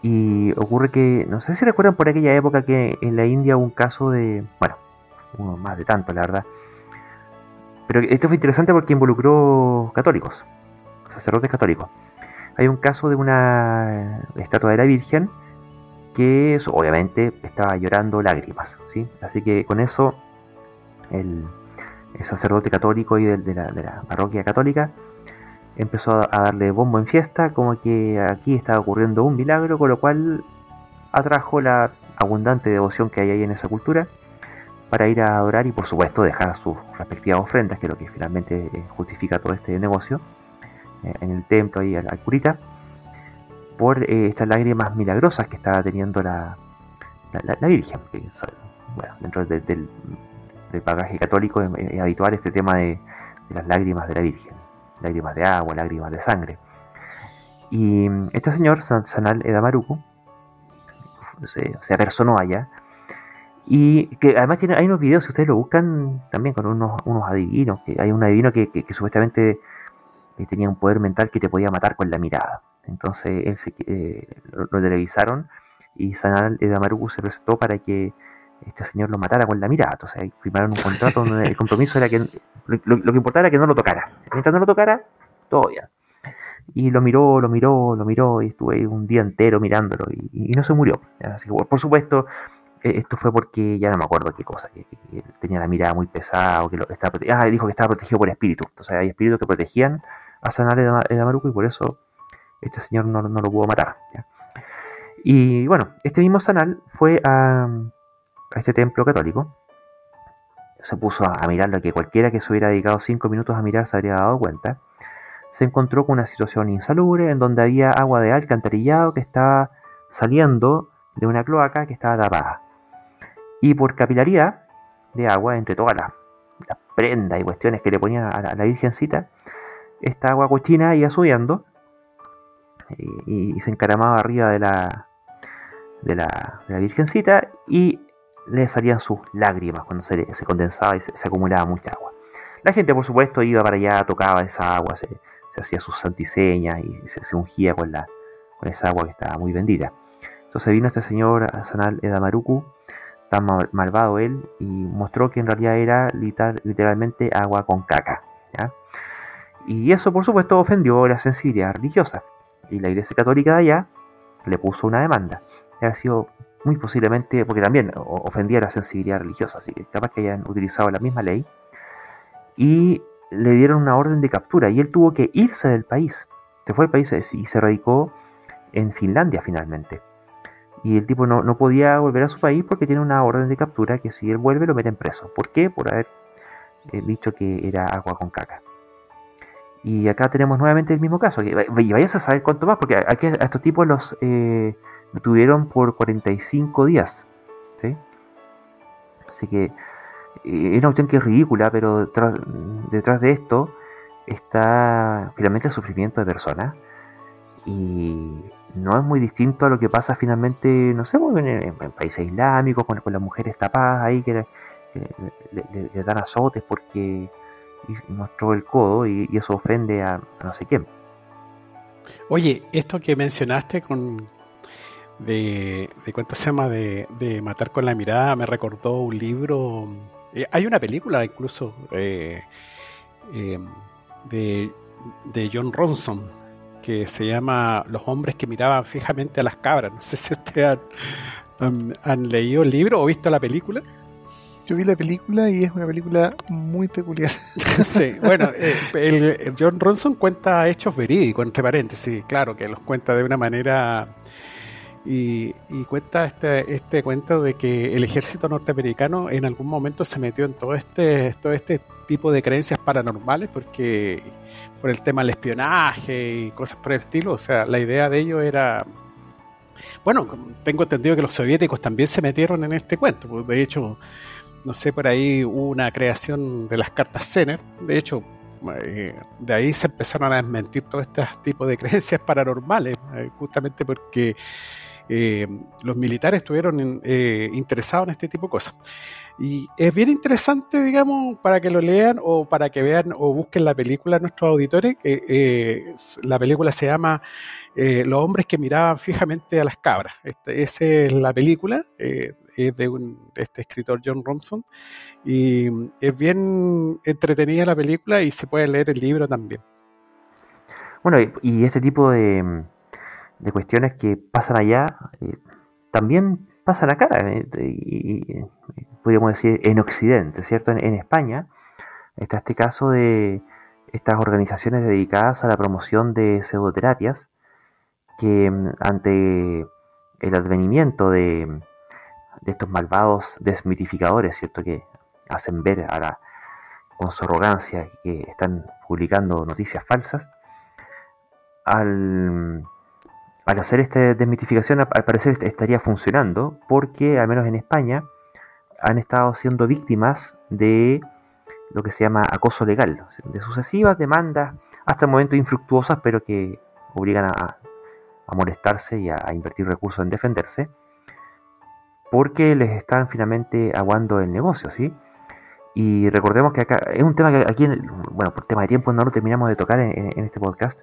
Y ocurre que, no sé si recuerdan por aquella época que en la India hubo un caso de, bueno, uno más de tanto, la verdad. Pero esto fue interesante porque involucró católicos, sacerdotes católicos. Hay un caso de una estatua de la Virgen que obviamente estaba llorando lágrimas, ¿sí? Así que con eso el, sacerdote católico y de, la, parroquia católica empezó a darle bombo en fiesta, como que aquí estaba ocurriendo un milagro, con lo cual atrajo la abundante devoción que hay ahí en esa cultura para ir a adorar y por supuesto dejar sus respectivas ofrendas, que es lo que finalmente eh, justifica todo este negocio, eh, en el templo y al, curita, por eh, estas lágrimas milagrosas que estaba teniendo la, la, Virgen. bueno, dentro del, bagaje católico es, habitual este tema de, las lágrimas de la Virgen, lágrimas de agua, lágrimas de sangre. Y mm, este señor, Sanal Edamaruku, se, se apersonó allá y que además tiene, hay unos videos, si ustedes lo buscan, también con unos, unos adivinos, que hay un adivino que, supuestamente eh, tenía un poder mental que te podía matar con la mirada. Entonces él se, eh, lo, televisaron y Sanal de Amaruku se presentó para que este señor lo matara con la mirada. Entonces firmaron un contrato donde el compromiso era que lo, que importaba era que no lo tocara. Mientras no lo tocara, todo bien. Y lo miró, lo miró, lo miró y estuve un día entero mirándolo y, no se murió. Así que, por supuesto, eh, esto fue porque ya no me acuerdo qué cosa, que, tenía la mirada muy pesada o que lo, estaba ah, dijo que estaba protegido por espíritu. Entonces hay espíritus que protegían a Sanal de Maruco y por eso este señor no, lo pudo matar. Y bueno, este mismo Sanal fue a, este templo católico. Se puso a, mirar lo que cualquiera que se hubiera dedicado cinco minutos a mirar se habría dado cuenta. Se encontró con una situación insalubre en donde había agua de alcantarillado que estaba saliendo de una cloaca que estaba tapada. Y por capilaridad de agua, entre todas las, prendas y cuestiones que le ponían a la, Virgencita, esta agua cochina iba subiendo y, se encaramaba arriba de la, de la, Virgencita y le salían sus lágrimas cuando se, condensaba y se, acumulaba mucha agua. La gente, por supuesto, iba para allá, tocaba esa agua, se, hacía sus santiseñas y se, ungía con, la, con esa agua que estaba muy bendita. Entonces vino este señor Sanal Edamaruku tan malvado él y mostró que en realidad era literalmente agua con caca. Y eso por supuesto ofendió la sensibilidad religiosa y la Iglesia Católica de allá le puso una demanda. Ha sido muy posiblemente, porque también ofendía la sensibilidad religiosa, así que capaz que hayan utilizado la misma ley y le dieron una orden de captura y él tuvo que irse del país. Se fue al país y se radicó en Finlandia finalmente. Y el tipo no, podía volver a su país porque tiene una orden de captura que si él vuelve lo meten preso. ¿Por qué? Por haber eh, dicho que era agua con caca. Y acá tenemos nuevamente el mismo caso. Y vayas a saber cuánto más, porque aquí a estos tipos los eh, detuvieron por 45 días. ¿sí? Así que eh, es una cuestión que es ridícula, pero detrás, detrás de esto está finalmente el sufrimiento de personas. Y no es muy distinto a lo que pasa finalmente, no sé, pues, en, países islámicos, con, las mujeres tapadas ahí que, le, dan azotes porque mostró el codo y, eso ofende a, no sé quién. Oye, esto que mencionaste con de, de cuánto se llama de, matar con la mirada me recordó un libro. Eh, hay una película incluso eh, eh, de, de John Ronson que se llama Los hombres que miraban fijamente a las cabras. No sé si ustedes han, leído el libro o visto la película. Yo vi la película y es una película muy peculiar. Sí, bueno, eh, el, John Ronson cuenta hechos verídicos, entre paréntesis, claro, que los cuenta de una manera y, cuenta este, este cuento de que el ejército norteamericano en algún momento se metió en todo este, todo este tipo de creencias paranormales porque por el tema del espionaje y cosas por el estilo. O sea, la idea de ello era. Bueno, tengo entendido que los soviéticos también se metieron en este cuento. Pues, de hecho, no sé, por ahí hubo una creación de las cartas Zener. De hecho, eh, de ahí se empezaron a desmentir todo este tipo de creencias paranormales, eh, justamente porque eh, los militares estuvieron eh, interesados en este tipo de cosas. Y es bien interesante, digamos, para que lo lean o para que vean o busquen la película nuestros auditores, que eh, la película se llama Los hombres que miraban fijamente a las cabras. Este, esa es la película, es de, un, este escritor John Romson, y es bien entretenida la película y se puede leer el libro también. Bueno, y este tipo de de cuestiones que pasan allá, eh, también pasan acá, eh, y, podríamos decir en Occidente, ¿cierto? En, España está este caso de estas organizaciones dedicadas a la promoción de pseudoterapias que mm, ante el advenimiento de, de estos malvados desmitificadores, ¿cierto? Que hacen ver a la, con su arrogancia que están publicando noticias falsas, al al hacer esta desmitificación, al parecer estaría funcionando, porque al menos en España han estado siendo víctimas de lo que se llama acoso legal, de sucesivas demandas, hasta el momento infructuosas, pero que obligan a, molestarse y a, invertir recursos en defenderse, porque les están finalmente aguando el negocio, ¿sí? Y recordemos que acá es un tema que aquí, bueno, por tema de tiempo no lo terminamos de tocar en este podcast,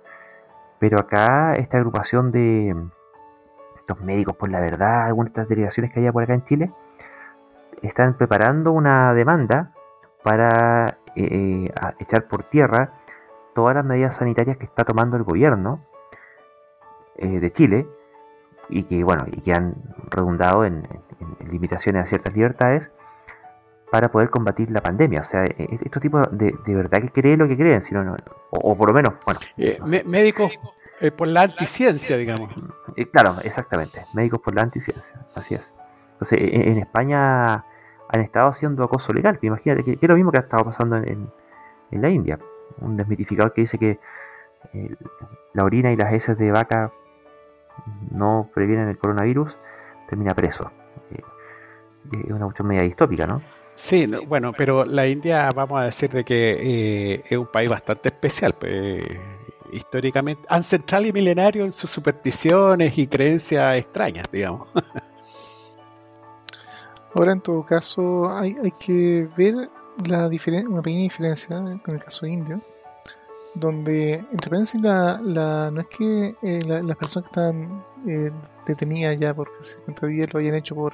pero acá esta agrupación de estos médicos por la verdad, algunas de estas delegaciones que hay por acá en Chile, están preparando una demanda para eh, echar por tierra todas las medidas sanitarias que está tomando el gobierno eh, de Chile y que bueno y que han redundado en, limitaciones a ciertas libertades para poder combatir la pandemia. O sea, e, e, estos tipos de, de verdad que creen lo que creen, sino no, o, por lo menos, bueno. Eh, médicos eh, por la anticiencia, digamos. Eh, claro, exactamente. Médicos por la anticiencia, así es. Entonces, e, en, España han estado haciendo acoso legal. Imagínate que, es lo mismo que ha estado pasando en, la India. Un desmitificador que dice que la orina y las heces de vaca no previenen el coronavirus, termina preso. es una cuestión media distópica, ¿no? Sí, bueno, pero la India, vamos a decir de que eh, es un país bastante especial, pues, históricamente, ancestral y milenario en sus supersticiones y creencias extrañas, digamos. Ahora, en todo caso, hay, hay que ver la una pequeña diferencia con el caso indio, donde entre paréntesis la, la, no es que eh, las personas que están eh, detenidas ya por 50 días lo hayan hecho por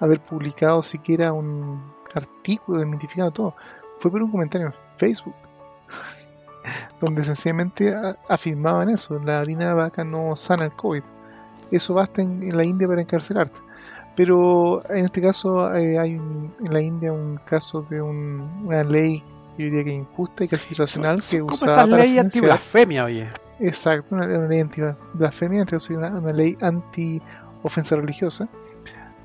haber publicado siquiera un artículo desmitificando todo. Fue por un comentario en Facebook, donde sencillamente afirmaban eso, la harina de vaca no sana el COVID. Eso basta en, la India para encarcelarte. Pero en este caso eh, hay en la India un caso de una ley, yo diría que injusta y casi irracional, que usaba para ley anti-blasfemia, oye. Exacto, una, ley anti-blasfemia, entonces una, una ley anti-ofensa religiosa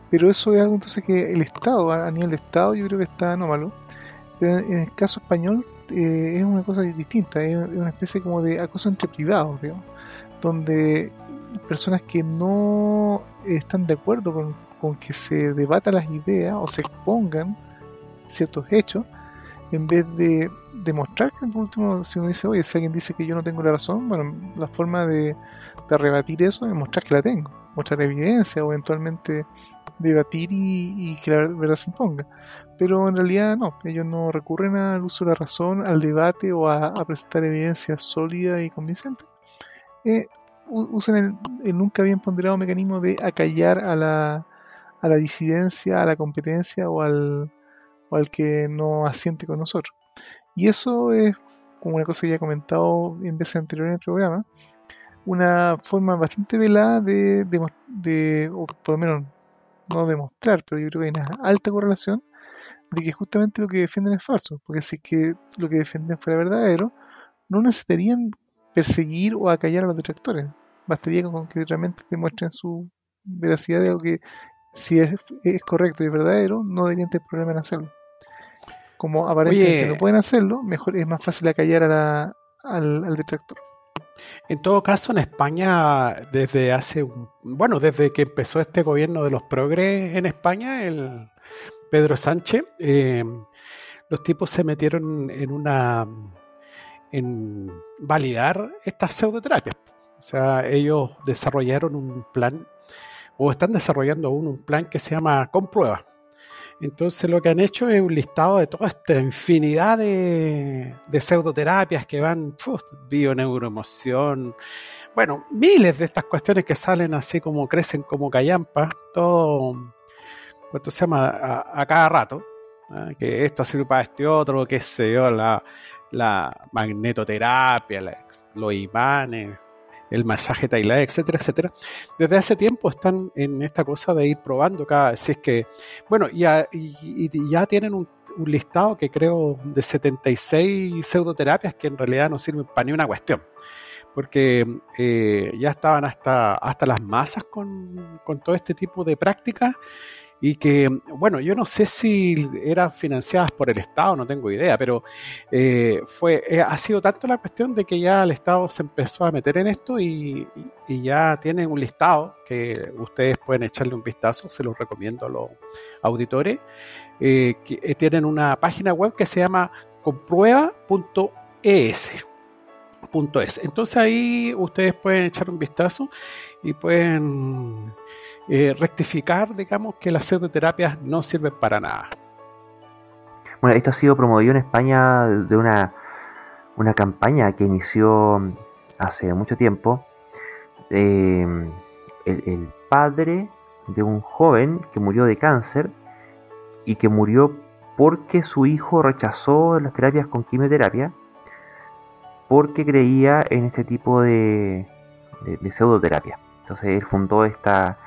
pero eso es algo entonces que el Estado, a nivel de Estado, yo creo que está anómalo. Pero en el caso español eh, es una cosa distinta, es una especie como de acoso entre privados, digamos, donde personas que no están de acuerdo con, con que se debatan las ideas o se expongan ciertos hechos, en vez de demostrar que por último, si uno dice, oye, si alguien dice que yo no tengo la razón, bueno, la forma de, de rebatir eso es mostrar que la tengo, mostrar evidencia o eventualmente debatir y, que la verdad se imponga. Pero en realidad no, ellos no recurren al uso de la razón, al debate o a, presentar evidencia sólida y convincente. Eh, usan el, nunca bien ponderado mecanismo de acallar a la, a la disidencia, a la competencia o al, o al que no asiente con nosotros. Y eso es, como una cosa que ya he comentado en veces anteriores en el programa, una forma bastante velada de, de, de, o por lo menos no demostrar, pero yo creo que hay una alta correlación de que justamente lo que defienden es falso, porque si es que lo que defienden fuera verdadero, no necesitarían perseguir o acallar a los detractores, bastaría con que realmente demuestren su veracidad de algo que si es, correcto y es verdadero, no deberían tener problema en hacerlo. Como aparentemente no pueden hacerlo, mejor es más fácil acallar a al detractor. En todo caso, en España, desde hace, bueno, desde que empezó este gobierno de los progres en España, el Pedro Sánchez, eh, los tipos se metieron en una en validar estas pseudoterapias. O sea, ellos desarrollaron un plan, o están desarrollando aún un plan que se llama Comprueba. Entonces lo que han hecho es un listado de toda esta infinidad de, pseudoterapias que van, bio neuroemoción, bueno, miles de estas cuestiones que salen así como crecen como callampas, todo, ¿cuánto se llama? A, cada rato, ¿ah? que esto sirve para este otro, qué sé yo, la, magnetoterapia, los imanes, el masaje Tailá, etcétera, etcétera. Desde hace tiempo están en esta cosa de ir probando cada vez. es que, bueno, ya, y, ya tienen un, listado que creo de 76 pseudoterapias que en realidad no sirven para ni una cuestión. Porque eh, ya estaban hasta, hasta las masas con, con todo este tipo de prácticas y que, bueno, yo no sé si eran financiadas por el Estado, no tengo idea, pero eh, fue, eh, ha sido tanto la cuestión de que ya el Estado se empezó a meter en esto y, ya tienen un listado que ustedes pueden echarle un vistazo, se los recomiendo a los auditores, eh, que tienen una página web que se llama comprueba.es. Entonces ahí ustedes pueden echar un vistazo y pueden eh, rectificar, digamos, que las pseudoterapias no sirven para nada. Bueno, esto ha sido promovido en España de una, una campaña que inició hace mucho tiempo. Em, el, padre de un joven que murió de cáncer y que murió porque su hijo rechazó las terapias con quimioterapia porque creía en este tipo de, de pseudoterapia. Entonces él fundó esta,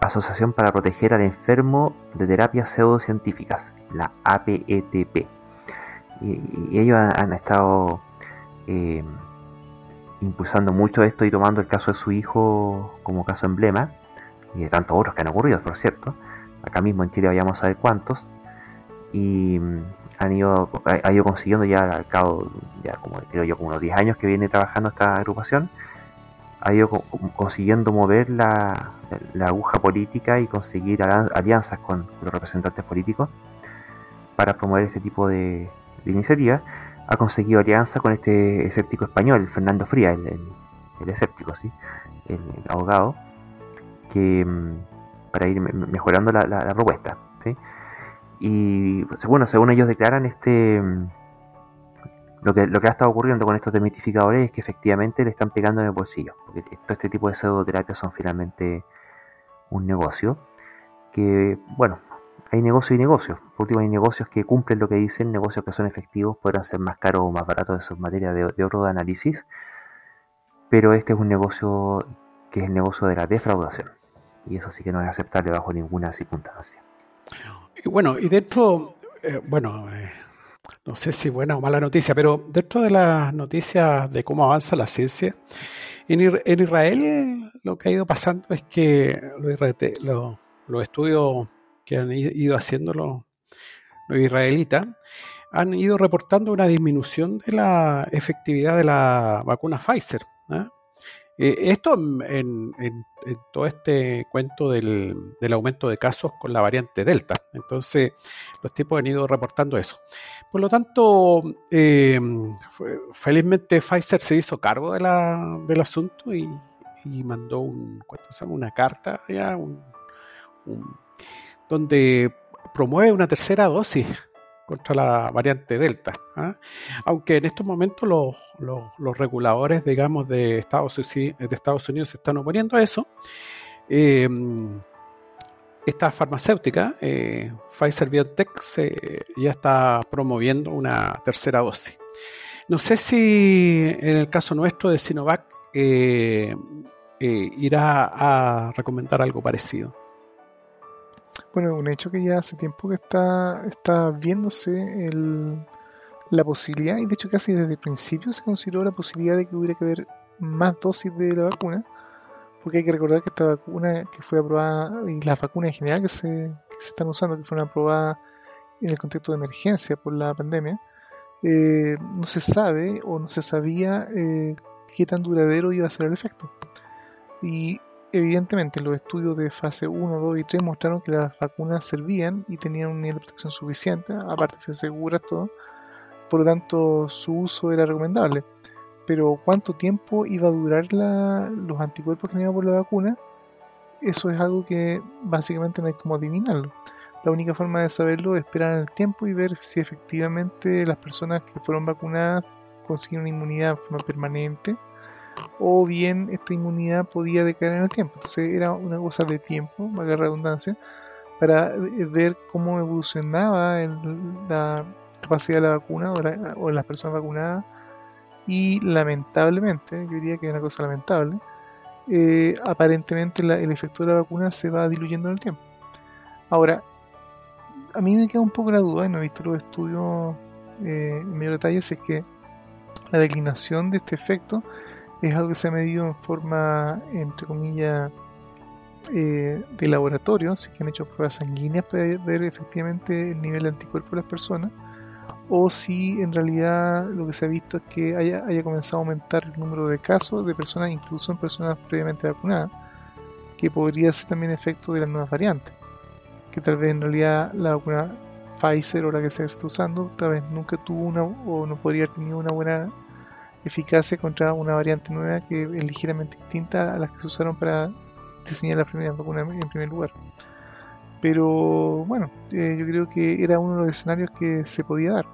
Asociación para Proteger al Enfermo de Terapias Pseudocientíficas, la APETP. Y, ellos han, estado eh, impulsando mucho esto y tomando el caso de su hijo como caso emblema, y de tantos otros que han ocurrido, por cierto. Acá mismo en Chile vayamos a ver cuántos. Y mm, han ido, ido consiguiendo ya al cabo, ya como creo yo, como unos 10 años que viene trabajando esta agrupación, ha ido consiguiendo mover la, aguja política y conseguir alianzas con los representantes políticos para promover este tipo de, iniciativas. Ha conseguido alianza con este escéptico español, Fernando Fría, el, escéptico, ¿sí? el, abogado, que mm, para ir mejorando la, propuesta. Y pues, bueno, según ellos declaran, este mm, lo que, lo que ha estado ocurriendo con estos demitificadores es que efectivamente le están pegando en el bolsillo. Porque todo este tipo de pseudoterapias son finalmente un negocio. Que, bueno, hay negocio y negocio. Por último, hay negocios que cumplen lo que dicen, negocios que son efectivos, podrán ser más caros o más baratos de sus materias de, de oro de análisis. Pero este es un negocio que es el negocio de la defraudación. Y eso sí que no es aceptable bajo ninguna circunstancia. Y bueno, y dentro, eh, bueno, eh, no sé si buena o mala noticia, pero dentro de las noticias de cómo avanza la ciencia, en, Israel lo que ha ido pasando es que los, estudios que han ido haciendo los, israelitas han ido reportando una disminución de la efectividad de la vacuna Pfizer. ¿eh? Eh, esto en, todo este cuento del, aumento de casos con la variante Delta. Entonces, los tipos han ido reportando eso. Por lo tanto, eh, felizmente Pfizer se hizo cargo de la, del asunto y, mandó un, llama? una carta ya, donde promueve una tercera dosis contra la variante Delta. ¿ah? Aunque en estos momentos los, reguladores, digamos, de Estados, de Estados Unidos se están oponiendo a eso. Em, esta farmacéutica, eh, Pfizer BioNTech, ya está promoviendo una tercera dosis. No sé si en el caso nuestro de Sinovac eh, eh, irá a recomendar algo parecido. Bueno, un hecho que ya hace tiempo que está, está viéndose la posibilidad, y de hecho casi desde el principio se consideró la posibilidad de que hubiera que haber más dosis de la vacuna, porque hay que recordar que esta vacuna que fue aprobada, y las vacunas en general que se, que se están usando, que fueron aprobadas en el contexto de emergencia por la pandemia, eh, no se sabe o no se sabía eh, qué tan duradero iba a ser el efecto. Y Evidentemente, los estudios de fase 1, 2 y 3 mostraron que las vacunas servían y tenían un nivel de protección suficiente, aparte ser seguras todo, por lo tanto su uso era recomendable. Pero cuánto tiempo iba a durar los anticuerpos generados por la vacuna, eso es algo que básicamente no hay como adivinarlo. La única forma de saberlo es esperar en el tiempo y ver si efectivamente las personas que fueron vacunadas consiguen una inmunidad de forma permanente o bien esta inmunidad podía decaer en el tiempo. Entonces era una cosa de tiempo, valga la redundancia, para ver cómo evolucionaba la capacidad de la vacuna o, de las personas vacunadas. Y lamentablemente, yo diría que es una cosa lamentable, eh, aparentemente el efecto de la vacuna se va diluyendo en el tiempo. Ahora, a mí me queda un poco la duda, y no he visto los estudios eh, en mayor detalle, si es que la declinación de este efecto es algo que se ha medido en forma, entre comillas, eh, de laboratorio, así que han hecho pruebas sanguíneas para ver efectivamente el nivel de anticuerpos de las personas, o si en realidad lo que se ha visto es que haya, haya comenzado a aumentar el número de casos de personas, incluso en personas previamente vacunadas, que podría ser también efecto de las nuevas variantes, que tal vez en realidad la vacuna Pfizer o la que se está usando, tal vez nunca tuvo una o no podría haber tenido una buena eficacia contra una variante nueva que es ligeramente distinta a las que se usaron para diseñar la primera en primer lugar. Pero bueno, eh, yo creo que era uno de los escenarios que se podía dar.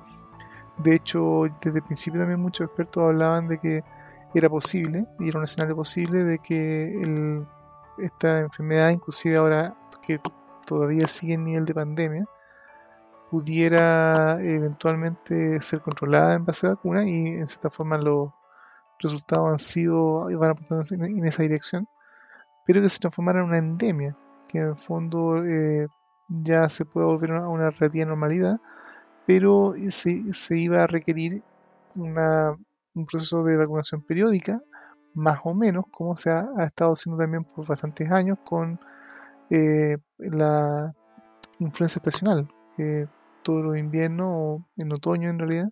De hecho, desde el principio también muchos expertos hablaban de que era posible, y era un escenario posible, de que esta enfermedad, inclusive ahora que todavía sigue en nivel de pandemia, pudiera eventualmente ser controlada en base a vacuna y en cierta forma los resultados han sido, van apuntando en, esa dirección, pero que se transformara en una endemia, que en el fondo eh, ya se puede volver a una relativa normalidad, pero se, se iba a requerir una, un proceso de vacunación periódica, más o menos, como se ha, estado haciendo también por bastantes años con eh, la influencia estacional, que todos los inviernos o en otoño en realidad,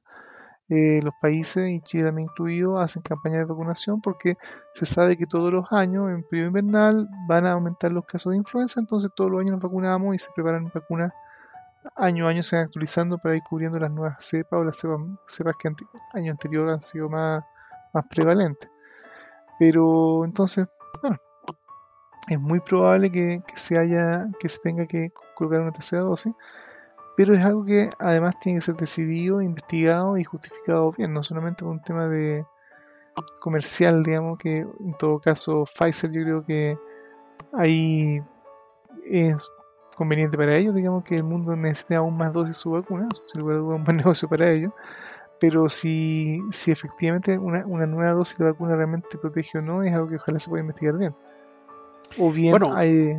eh, los países, y Chile también incluido, hacen campañas de vacunación porque se sabe que todos los años, en periodo invernal, van a aumentar los casos de influenza, entonces todos los años nos vacunamos y se preparan vacunas año a año, se van actualizando para ir cubriendo las nuevas cepas o las cepas, que año anterior han sido más, más prevalentes. Pero entonces, bueno, es muy probable que, que, se haya, que se tenga que colocar una tercera dosis pero es algo que además tiene que ser decidido, investigado y justificado bien, no solamente por un tema de comercial, digamos, que en todo caso Pfizer yo creo que ahí es conveniente para ellos, digamos que el mundo necesita aún más dosis de su vacuna, eso sin lugar a duda un buen negocio para ellos, pero si, si efectivamente una, una, nueva dosis de vacuna realmente protege o no, es algo que ojalá se pueda investigar bien. O bien hay,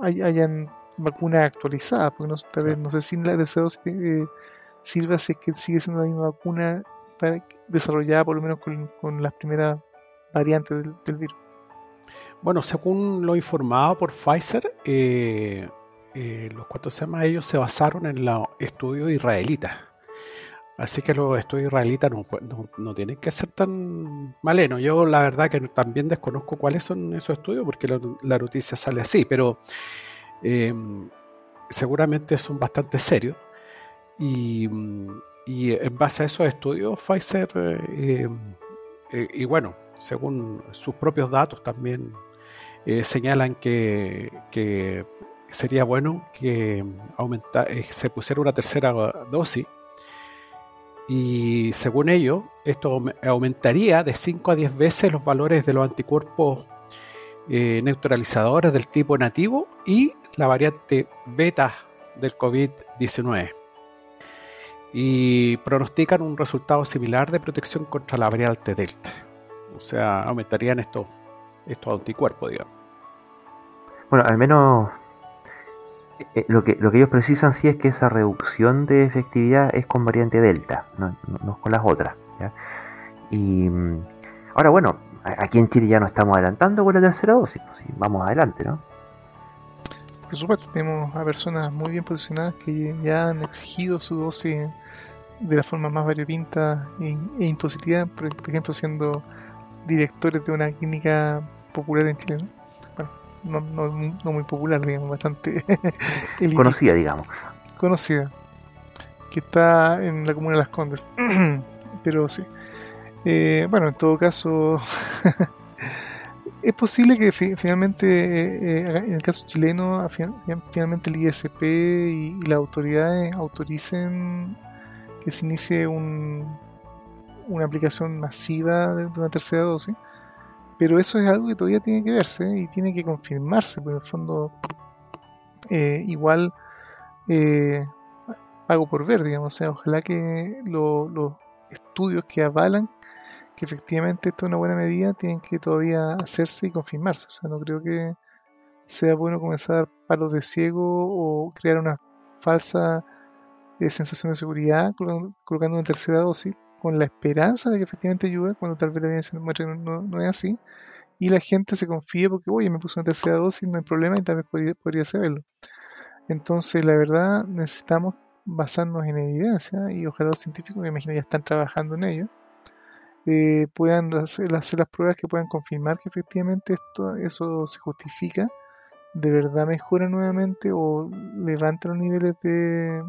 hayan vacuna actualizada, porque no, tal vez, no sé si la tercera dosis eh, sirva si es que sigue siendo la misma vacuna para, desarrollada por lo menos con, las primeras variantes del, virus. Bueno, según lo informado por Pfizer, eh, eh, los cuatro se ellos se basaron en los estudios israelitas. Así que los estudios israelitas no, no, tienen que ser tan malenos. Yo la verdad que también desconozco cuáles son esos estudios porque la noticia sale así, pero Em, seguramente son bastante serios. Y, en base a esos estudios, Pfizer, eh, em, eh, y bueno, según sus propios datos también eh, señalan que, sería bueno que aumenta, se pusiera una tercera dosis. Y según ello, esto aumentaría de 5 a 10 veces los valores de los anticuerpos neutralizadores del tipo nativo y la variante beta del COVID-19 y pronostican un resultado similar de protección contra la variante Delta. O sea, aumentarían estos, estos anticuerpos, digamos. Bueno, al menos eh, lo, que, lo que ellos precisan sí es que esa reducción de efectividad es con variante Delta, no, no, con las otras. Y mm, ahora, bueno, aquí en Chile ya nos estamos adelantando con la tercera dosis, pues, vamos adelante, ¿no? Por supuesto, tenemos a personas muy bien posicionadas que ya han exigido su dosis de la forma más variopinta e, impositiva, por, ejemplo, siendo directores de una clínica popular en Chile. Bueno, no, muy popular, digamos, bastante conocida, digamos. Conocida. que está en la comuna de Las Condes. Pero sí. Eh, bueno, en todo caso, es posible que finalmente, eh, eh, en el caso chileno, finalmente el ISP y, las autoridades autoricen que se inicie un, una aplicación masiva de, una tercera dosis. Pero eso es algo que todavía tiene que verse y tiene que confirmarse, porque en el fondo igual pago por ver, digamos. O sea, ojalá que los estudios que avalan que efectivamente esto es una buena medida tienen que todavía hacerse y confirmarse. O sea, no creo que sea bueno comenzar a dar palos de ciego o crear una falsa eh, sensación de seguridad colocando una tercera dosis con la esperanza de que efectivamente ayude cuando tal vez la evidencia muestre que no, es así y la gente se confíe porque, oye, me puso una tercera dosis, no hay problema y tal vez podría, podría saberlo. Entonces, la verdad, necesitamos basarnos en evidencia y ojalá los científicos, me imagino, ya están trabajando en ello, eh, puedan hacer, las pruebas que puedan confirmar que efectivamente esto, eso se justifica, de verdad mejora nuevamente o levanta los niveles de,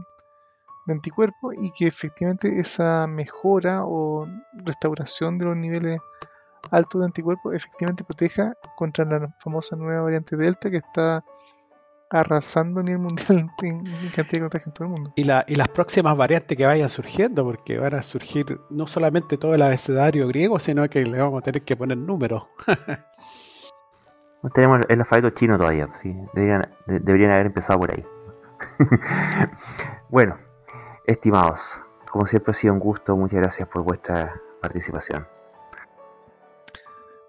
de anticuerpos y que efectivamente esa mejora o restauración de los niveles altos de anticuerpos efectivamente proteja contra la famosa nueva variante Delta que está arrasando a nivel mundial en, cantidad de contagios en todo el mundo. Y, y las próximas variantes que vayan surgiendo, porque van a surgir no solamente todo el abecedario griego, sino que le vamos a tener que poner números. tenemos el alfabeto chino todavía, sí. deberían, deberían haber empezado por ahí. bueno, estimados, como siempre ha sido un gusto, muchas gracias por vuestra participación.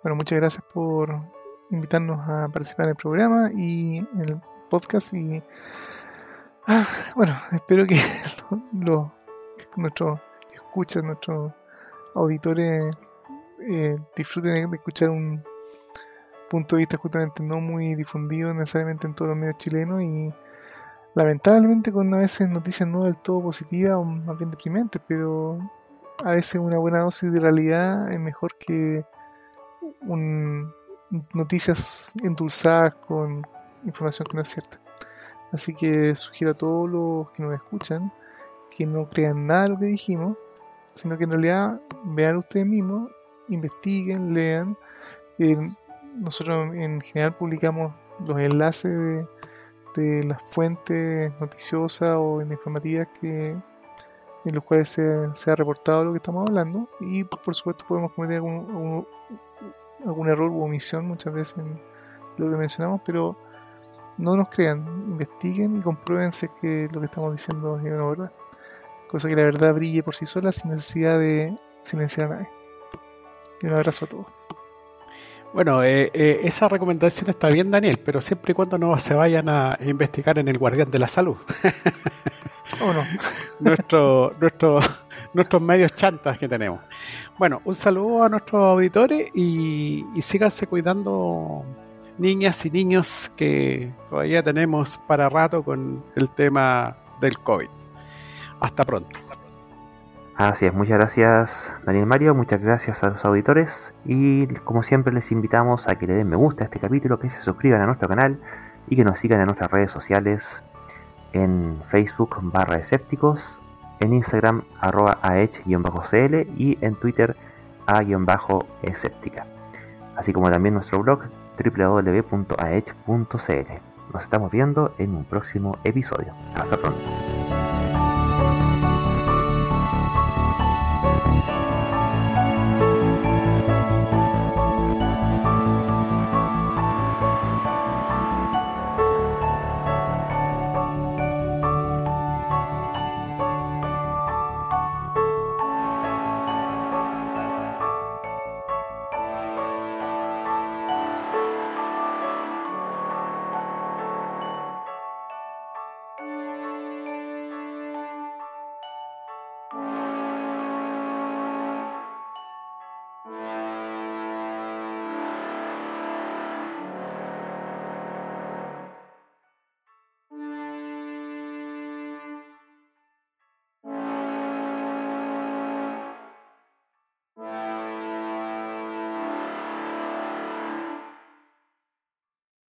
Bueno, muchas gracias por invitarnos a participar en el programa y en el podcast y ah, bueno, espero que nuestros escuchas, nuestros auditores eh, disfruten de escuchar un punto de vista justamente no muy difundido necesariamente en todos los medios chilenos y lamentablemente con a veces noticias no del todo positivas o más bien deprimentes, pero a veces una buena dosis de realidad es mejor que un, noticias endulzadas con información que no es cierta. Así que sugiero a todos los que nos escuchan que no crean nada de lo que dijimos, sino que en realidad vean ustedes mismos, investiguen, lean. nosotros en general publicamos los enlaces de, las fuentes noticiosas o informativas que en los cuales se, ha reportado lo que estamos hablando y por supuesto podemos cometer algún, algún error u omisión muchas veces en lo que mencionamos, pero no nos crean, investiguen y compruébense que lo que estamos diciendo es una verdad. Cosa que la verdad brille por sí sola sin necesidad de silenciar a nadie. Y un abrazo a todos. Bueno, eh, eh, esa recomendación está bien, Daniel, pero siempre y cuando no se vayan a investigar en el Guardián de la Salud. ¿O no? Nuestro, nuestro, nuestros medios chantas que tenemos. Bueno, un saludo a nuestros auditores y, y síganse cuidando niñas y niños que todavía tenemos para rato con el tema del COVID. Hasta pronto. Así es, muchas gracias Daniel Mario, muchas gracias a los auditores y como siempre les invitamos a que le den me gusta a este capítulo, que se suscriban a nuestro canal y que nos sigan en nuestras redes sociales en Facebook barra escépticos, en Instagram arroba ah-cl y en Twitter a-escéptica, así como también nuestro blog www.aech.cl. Nos estamos viendo en un próximo episodio. Hasta pronto.